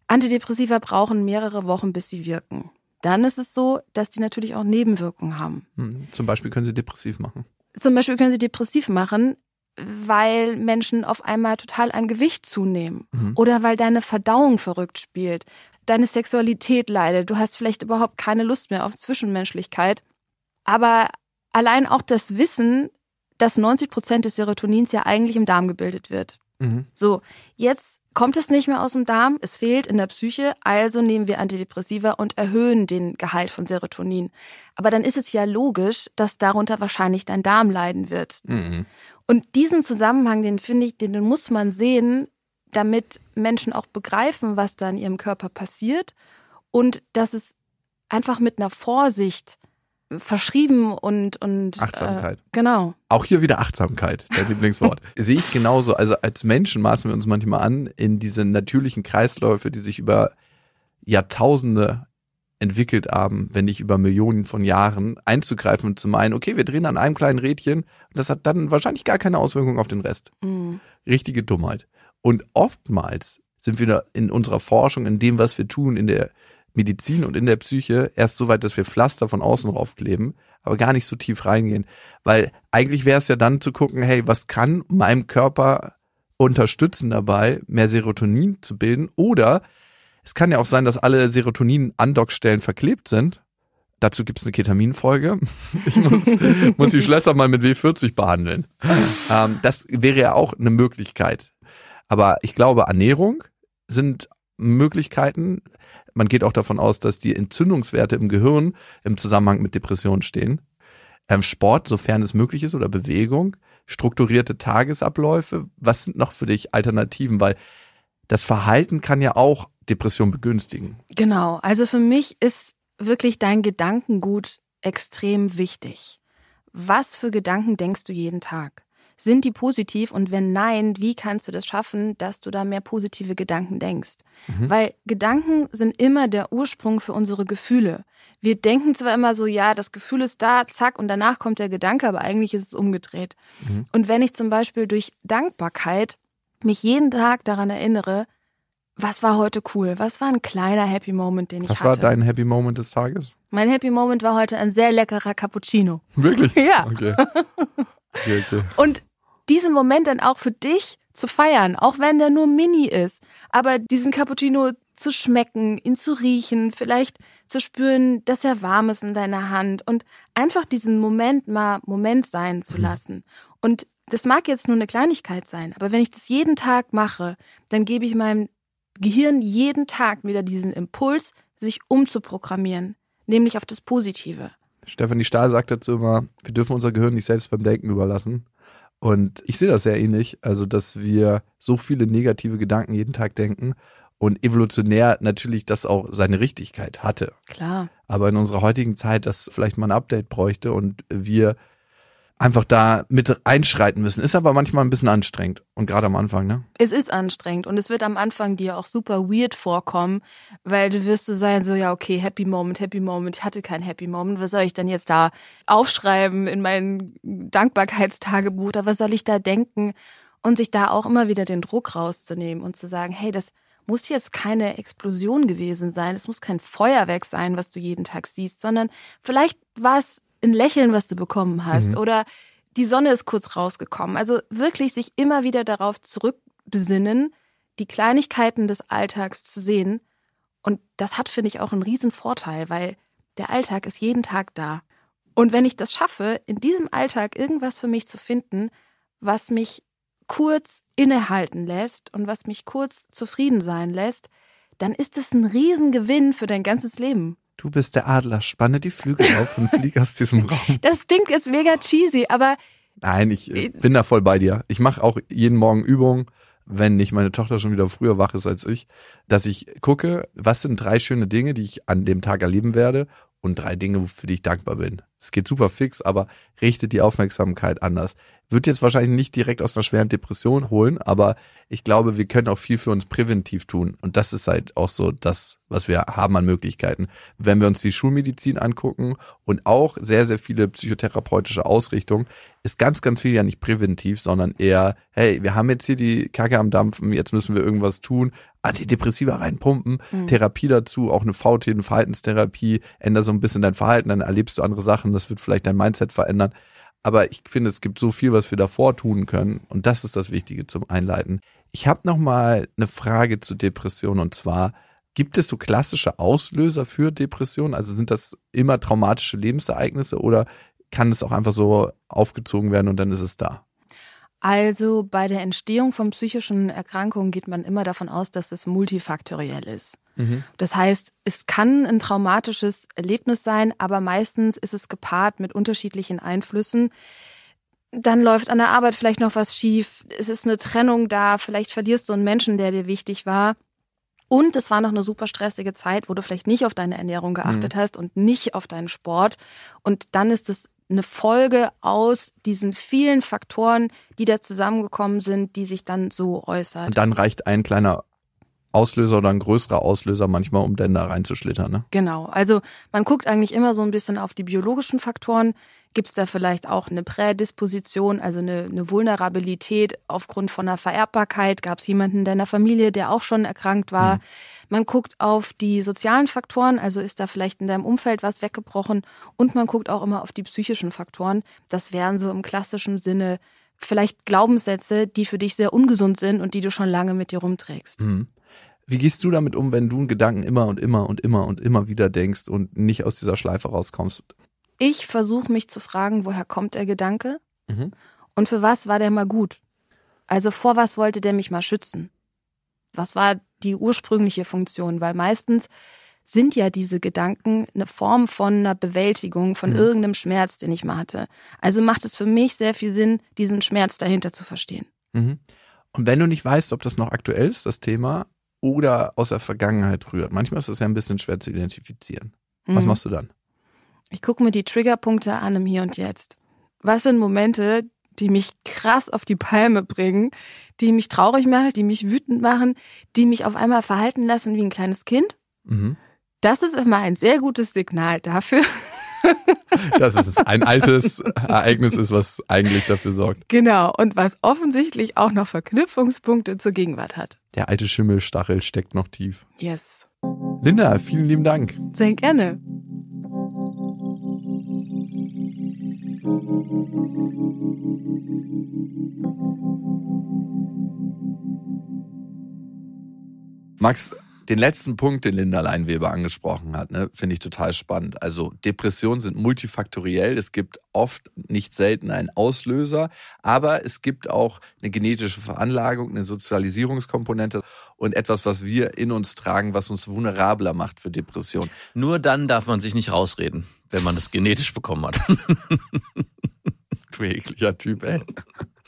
Antidepressiva brauchen mehrere Wochen, bis sie wirken. Dann ist es so, dass die natürlich auch Nebenwirkungen haben. Hm, zum Beispiel können sie depressiv machen. Zum Beispiel können sie depressiv machen, weil Menschen auf einmal total an Gewicht zunehmen mhm. oder weil deine Verdauung verrückt spielt, deine Sexualität leidet, du hast vielleicht überhaupt keine Lust mehr auf Zwischenmenschlichkeit. Aber allein auch das Wissen, dass 90 Prozent des Serotonins ja eigentlich im Darm gebildet wird. Mhm. So, jetzt kommt es nicht mehr aus dem Darm, es fehlt in der Psyche, also nehmen wir Antidepressiva und erhöhen den Gehalt von Serotonin. Aber dann ist es ja logisch, dass darunter wahrscheinlich dein Darm leiden wird. Mhm. Und diesen Zusammenhang, den finde ich, den muss man sehen, damit Menschen auch begreifen, was da in ihrem Körper passiert und dass es einfach mit einer Vorsicht verschrieben und und Achtsamkeit. Äh, genau. Auch hier wieder Achtsamkeit, dein Lieblingswort. Sehe ich genauso. Also als Menschen maßen wir uns manchmal an, in diese natürlichen Kreisläufe, die sich über Jahrtausende entwickelt haben, wenn nicht über Millionen von Jahren, einzugreifen und zu meinen, okay, wir drehen an einem kleinen Rädchen und das hat dann wahrscheinlich gar keine Auswirkung auf den Rest. Mhm. Richtige Dummheit. Und oftmals sind wir in unserer Forschung, in dem, was wir tun, in der Medizin und in der Psyche erst so weit, dass wir Pflaster von außen raufkleben, aber gar nicht so tief reingehen. Weil eigentlich wäre es ja dann zu gucken, hey, was kann meinem Körper unterstützen dabei, mehr Serotonin zu bilden? Oder es kann ja auch sein, dass alle Serotonin-Andockstellen verklebt sind. Dazu gibt's eine Ketaminfolge. Ich muss, muss die Schlösser mal mit W40 behandeln. Ähm, das wäre ja auch eine Möglichkeit. Aber ich glaube, Ernährung sind Möglichkeiten. Man geht auch davon aus, dass die Entzündungswerte im Gehirn im Zusammenhang mit Depressionen stehen. Ähm, Sport, sofern es möglich ist, oder Bewegung, strukturierte Tagesabläufe. Was sind noch für dich Alternativen? Weil das Verhalten kann ja auch Depression begünstigen. Genau. Also für mich ist wirklich dein Gedankengut extrem wichtig. Was für Gedanken denkst du jeden Tag? Sind die positiv? Und wenn nein, wie kannst du das schaffen, dass du da mehr positive Gedanken denkst? Mhm. Weil Gedanken sind immer der Ursprung für unsere Gefühle. Wir denken zwar immer so, ja, das Gefühl ist da, zack, und danach kommt der Gedanke, aber eigentlich ist es umgedreht. Mhm. Und wenn ich zum Beispiel durch Dankbarkeit mich jeden Tag daran erinnere, was war heute cool? Was war ein kleiner Happy Moment, den ich Was hatte? war dein Happy Moment des Tages? mein Happy Moment war heute ein sehr leckerer Cappuccino. Wirklich? Ja. Okay. okay, okay. Und diesen Moment dann auch für dich zu feiern, auch wenn der nur mini ist, aber diesen Cappuccino zu schmecken, ihn zu riechen, vielleicht zu spüren, dass er warm ist in deiner Hand und einfach diesen Moment mal Moment sein zu lassen. Und das mag jetzt nur eine Kleinigkeit sein, aber wenn ich das jeden Tag mache, dann gebe ich meinem Gehirn jeden Tag wieder diesen Impuls, sich umzuprogrammieren, nämlich auf das Positive. Stefanie Stahl sagt dazu immer, wir dürfen unser Gehirn nicht selbst beim Denken überlassen. Und ich sehe das sehr ähnlich, also dass wir so viele negative Gedanken jeden Tag denken und evolutionär natürlich das auch seine Richtigkeit hatte. Klar. Aber in unserer heutigen Zeit das vielleicht mal ein Update bräuchte und wir einfach da mit einschreiten müssen. Ist aber manchmal ein bisschen anstrengend und gerade am Anfang, ne? Es ist anstrengend und es wird am Anfang dir auch super weird vorkommen, weil du wirst so sein, so, ja, okay, Happy Moment, Happy Moment, ich hatte kein Happy Moment, was soll ich denn jetzt da aufschreiben in mein Dankbarkeitstagebuch oder was soll ich da denken? Und sich da auch immer wieder den Druck rauszunehmen und zu sagen, hey, das muss jetzt keine Explosion gewesen sein, es muss kein Feuerwerk sein, was du jeden Tag siehst, sondern vielleicht war es ein Lächeln, was du bekommen hast Mhm. oder die Sonne ist kurz rausgekommen. Also wirklich sich immer wieder darauf zurückbesinnen, die Kleinigkeiten des Alltags zu sehen. Und das hat, finde ich, auch einen riesen Vorteil, weil der Alltag ist jeden Tag da. Und wenn ich das schaffe, in diesem Alltag irgendwas für mich zu finden, was mich kurz innehalten lässt und was mich kurz zufrieden sein lässt, dann ist es ein Riesengewinn für dein ganzes Leben. Du bist der Adler, spanne die Flügel auf und flieg aus diesem Raum. Das klingt jetzt mega cheesy, aber Nein, ich äh, bin da voll bei dir. Ich mache auch jeden Morgen Übungen, wenn nicht meine Tochter schon wieder früher wach ist als ich, dass ich gucke, was sind drei schöne Dinge, die ich an dem Tag erleben werde und drei Dinge, für die ich dankbar bin. Es geht super fix, aber richtet die Aufmerksamkeit anders. Wird jetzt wahrscheinlich nicht direkt aus einer schweren Depression holen, aber ich glaube, wir können auch viel für uns präventiv tun. Und das ist halt auch so das, was wir haben an Möglichkeiten. Wenn wir uns die Schulmedizin angucken und auch sehr, sehr viele psychotherapeutische Ausrichtungen, ist ganz, ganz viel ja nicht präventiv, sondern eher, hey, wir haben jetzt hier die Kacke am Dampfen, jetzt müssen wir irgendwas tun, Antidepressiva reinpumpen, Therapie dazu, auch eine VT, eine Verhaltenstherapie, änder so ein bisschen dein Verhalten, dann erlebst du andere Sachen, das wird vielleicht dein Mindset verändern. Aber ich finde, es gibt so viel, was wir davor tun können. Und das ist das Wichtige zum Einleiten. Ich habe noch mal eine Frage zu Depression. Und zwar, gibt es so klassische Auslöser für Depression? Also sind das immer traumatische Lebensereignisse oder kann es auch einfach so aufgezogen werden und dann ist es da? Also bei der Entstehung von psychischen Erkrankungen geht man immer davon aus, dass es multifaktoriell ist. Mhm. Das heißt, es kann ein traumatisches Erlebnis sein, aber meistens ist es gepaart mit unterschiedlichen Einflüssen. Dann läuft an der Arbeit vielleicht noch was schief, es ist eine Trennung da, vielleicht verlierst du einen Menschen, der dir wichtig war. Und es war noch eine super stressige Zeit, wo du vielleicht nicht auf deine Ernährung geachtet hast und nicht auf deinen Sport. Und dann ist es eine Folge aus diesen vielen Faktoren, die da zusammengekommen sind, die sich dann so äußert. Und dann reicht ein kleiner Auslöser oder ein größerer Auslöser manchmal, um dann da reinzuschlittern. Ne? Genau. Also man guckt eigentlich immer so ein bisschen auf die biologischen Faktoren. Gibt es da vielleicht auch eine Prädisposition, also eine, eine Vulnerabilität aufgrund von einer Vererbbarkeit? Gab es jemanden in deiner Familie, der auch schon erkrankt war? Mhm. Man guckt auf die sozialen Faktoren, also ist da vielleicht in deinem Umfeld was weggebrochen? Und man guckt auch immer auf die psychischen Faktoren. Das wären so im klassischen Sinne vielleicht Glaubenssätze, die für dich sehr ungesund sind und die du schon lange mit dir rumträgst. Mhm. Wie gehst du damit um, wenn du einen Gedanken immer und immer und immer und immer wieder denkst und nicht aus dieser Schleife rauskommst? Ich versuche mich zu fragen, woher kommt der Gedanke Mhm. und für was war der mal gut? Also vor was wollte der mich mal schützen? Was war die ursprüngliche Funktion? Weil meistens sind ja diese Gedanken eine Form von einer Bewältigung von Mhm. irgendeinem Schmerz, den ich mal hatte. Also macht es für mich sehr viel Sinn, diesen Schmerz dahinter zu verstehen. Mhm. Und wenn du nicht weißt, ob das noch aktuell ist, das Thema, oder aus der Vergangenheit rührt, manchmal ist das ja ein bisschen schwer zu identifizieren. Was Mhm. machst du dann? Ich gucke mir die Triggerpunkte an im Hier und Jetzt. Was sind Momente, die mich krass auf die Palme bringen, die mich traurig machen, die mich wütend machen, die mich auf einmal verhalten lassen wie ein kleines Kind? Mhm. Das ist immer ein sehr gutes Signal dafür. Dass es ein altes Ereignis ist, was eigentlich dafür sorgt. Genau. Und was offensichtlich auch noch Verknüpfungspunkte zur Gegenwart hat. Der alte Schimmelstachel steckt noch tief. Yes. Linda, vielen lieben Dank. Sehr gerne. Max, den letzten Punkt, den Linda Leinweber angesprochen hat, ne, finde ich total spannend. Also Depressionen sind multifaktoriell. Es gibt oft, nicht selten einen Auslöser, aber es gibt auch eine genetische Veranlagung, eine Sozialisierungskomponente und etwas, was wir in uns tragen, was uns vulnerabler macht für Depressionen. Nur dann darf man sich nicht rausreden, wenn man das genetisch bekommen hat. Du ekliger Typ, ey.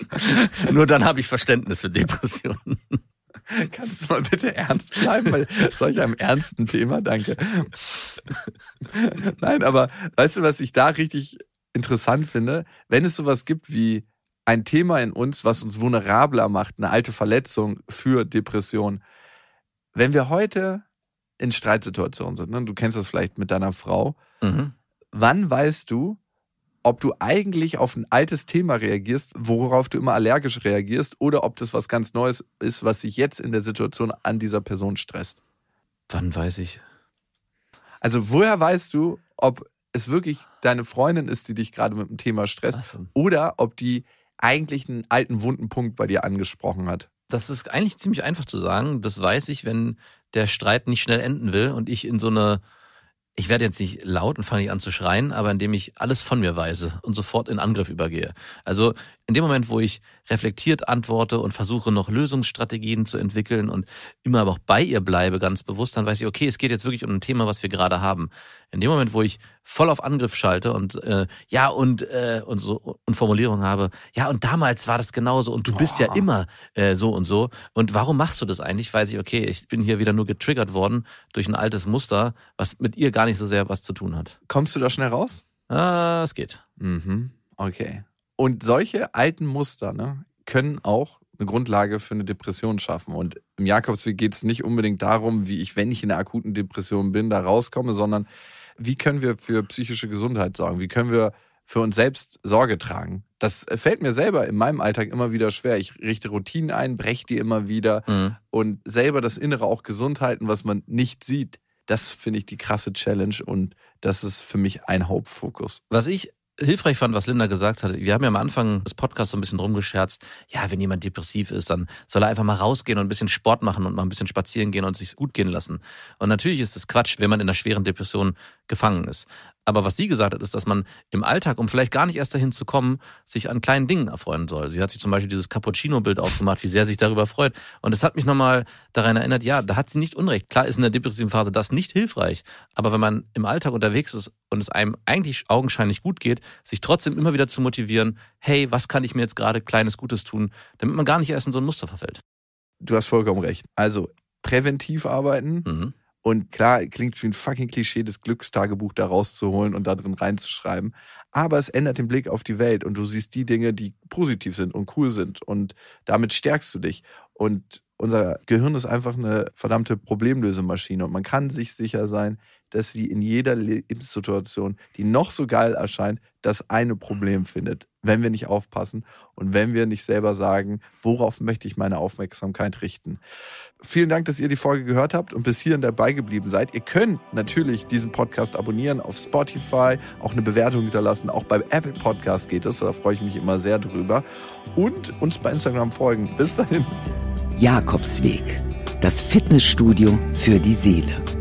Nur dann habe ich Verständnis für Depressionen. Kannst du mal bitte ernst bleiben bei solch einem ernsten Thema? Danke. Nein, aber weißt du, was ich da richtig interessant finde? Wenn es sowas gibt wie ein Thema in uns, was uns vulnerabler macht, eine alte Verletzung für Depression. Wenn wir heute in Streitsituationen sind, ne, du kennst das vielleicht mit deiner Frau, Mhm. wann weißt du, ob du eigentlich auf ein altes Thema reagierst, worauf du immer allergisch reagierst, oder ob das was ganz Neues ist, was sich jetzt in der Situation an dieser Person stresst. Wann weiß ich? Also woher weißt du, ob es wirklich deine Freundin ist, die dich gerade mit dem Thema stresst, so. oder ob die eigentlich einen alten wunden Punkt bei dir angesprochen hat? Das ist eigentlich ziemlich einfach zu sagen. Das weiß ich, wenn der Streit nicht schnell enden will und ich in so eine, ich werde jetzt nicht laut und fange nicht an zu schreien, aber indem ich alles von mir weise und sofort in Angriff übergehe. Also in dem Moment, wo ich reflektiert antworte und versuche noch Lösungsstrategien zu entwickeln und immer aber auch bei ihr bleibe, ganz bewusst, dann weiß ich, okay, es geht jetzt wirklich um ein Thema, was wir gerade haben. In dem Moment, wo ich voll auf Angriff schalte und äh, ja und äh, und so und Formulierungen habe, ja und damals war das genauso und du bist ja Boah. immer äh, so und so und warum machst du das eigentlich? Weiß ich, okay, ich bin hier wieder nur getriggert worden durch ein altes Muster, was mit ihr gar nicht so sehr was zu tun hat. Kommst du da schnell raus? Ah, es geht. Mhm. Okay. Und solche alten Muster ne, können auch eine Grundlage für eine Depression schaffen. Und im Jakobsweg geht es nicht unbedingt darum, wie ich, wenn ich in einer akuten Depression bin, da rauskomme, sondern wie können wir für psychische Gesundheit sorgen? Wie können wir für uns selbst Sorge tragen? Das fällt mir selber in meinem Alltag immer wieder schwer. Ich richte Routinen ein, breche die immer wieder Mhm. und selber das Innere auch gesund halten, was man nicht sieht. Das finde ich die krasse Challenge und das ist für mich ein Hauptfokus. Was ich hilfreich fand, was Linda gesagt hat, wir haben ja am Anfang des Podcasts so ein bisschen rumgescherzt, ja, wenn jemand depressiv ist, dann soll er einfach mal rausgehen und ein bisschen Sport machen und mal ein bisschen spazieren gehen und sich gut gehen lassen. Und natürlich ist das Quatsch, wenn man in einer schweren Depression gefangen ist. Aber was sie gesagt hat, ist, dass man im Alltag, um vielleicht gar nicht erst dahin zu kommen, sich an kleinen Dingen erfreuen soll. Sie hat sich zum Beispiel dieses Cappuccino-Bild aufgemacht, wie sehr sich darüber freut. Und es hat mich nochmal daran erinnert, ja, da hat sie nicht Unrecht. Klar ist in der depressiven Phase das nicht hilfreich. Aber wenn man im Alltag unterwegs ist und es einem eigentlich augenscheinlich gut geht, sich trotzdem immer wieder zu motivieren, hey, was kann ich mir jetzt gerade kleines Gutes tun, damit man gar nicht erst in so ein Muster verfällt. Du hast vollkommen recht. Also präventiv arbeiten. Mhm. Und klar, klingt es wie ein fucking Klischee, das Glückstagebuch da rauszuholen und da drin reinzuschreiben. Aber es ändert den Blick auf die Welt und du siehst die Dinge, die positiv sind und cool sind. Und damit stärkst du dich. Und unser Gehirn ist einfach eine verdammte Problemlösemaschine. Und man kann sich sicher sein, dass sie in jeder Lebenssituation, die noch so geil erscheint, das eine Problem findet, wenn wir nicht aufpassen und wenn wir nicht selber sagen, worauf möchte ich meine Aufmerksamkeit richten. Vielen Dank, dass ihr die Folge gehört habt und bis hierhin dabei geblieben seid. Ihr könnt natürlich diesen Podcast abonnieren auf Spotify, auch eine Bewertung hinterlassen, auch beim Apple Podcast geht es, da freue ich mich immer sehr drüber und uns bei Instagram folgen. Bis dahin. Jakobsweg. Das Fitnessstudio für die Seele.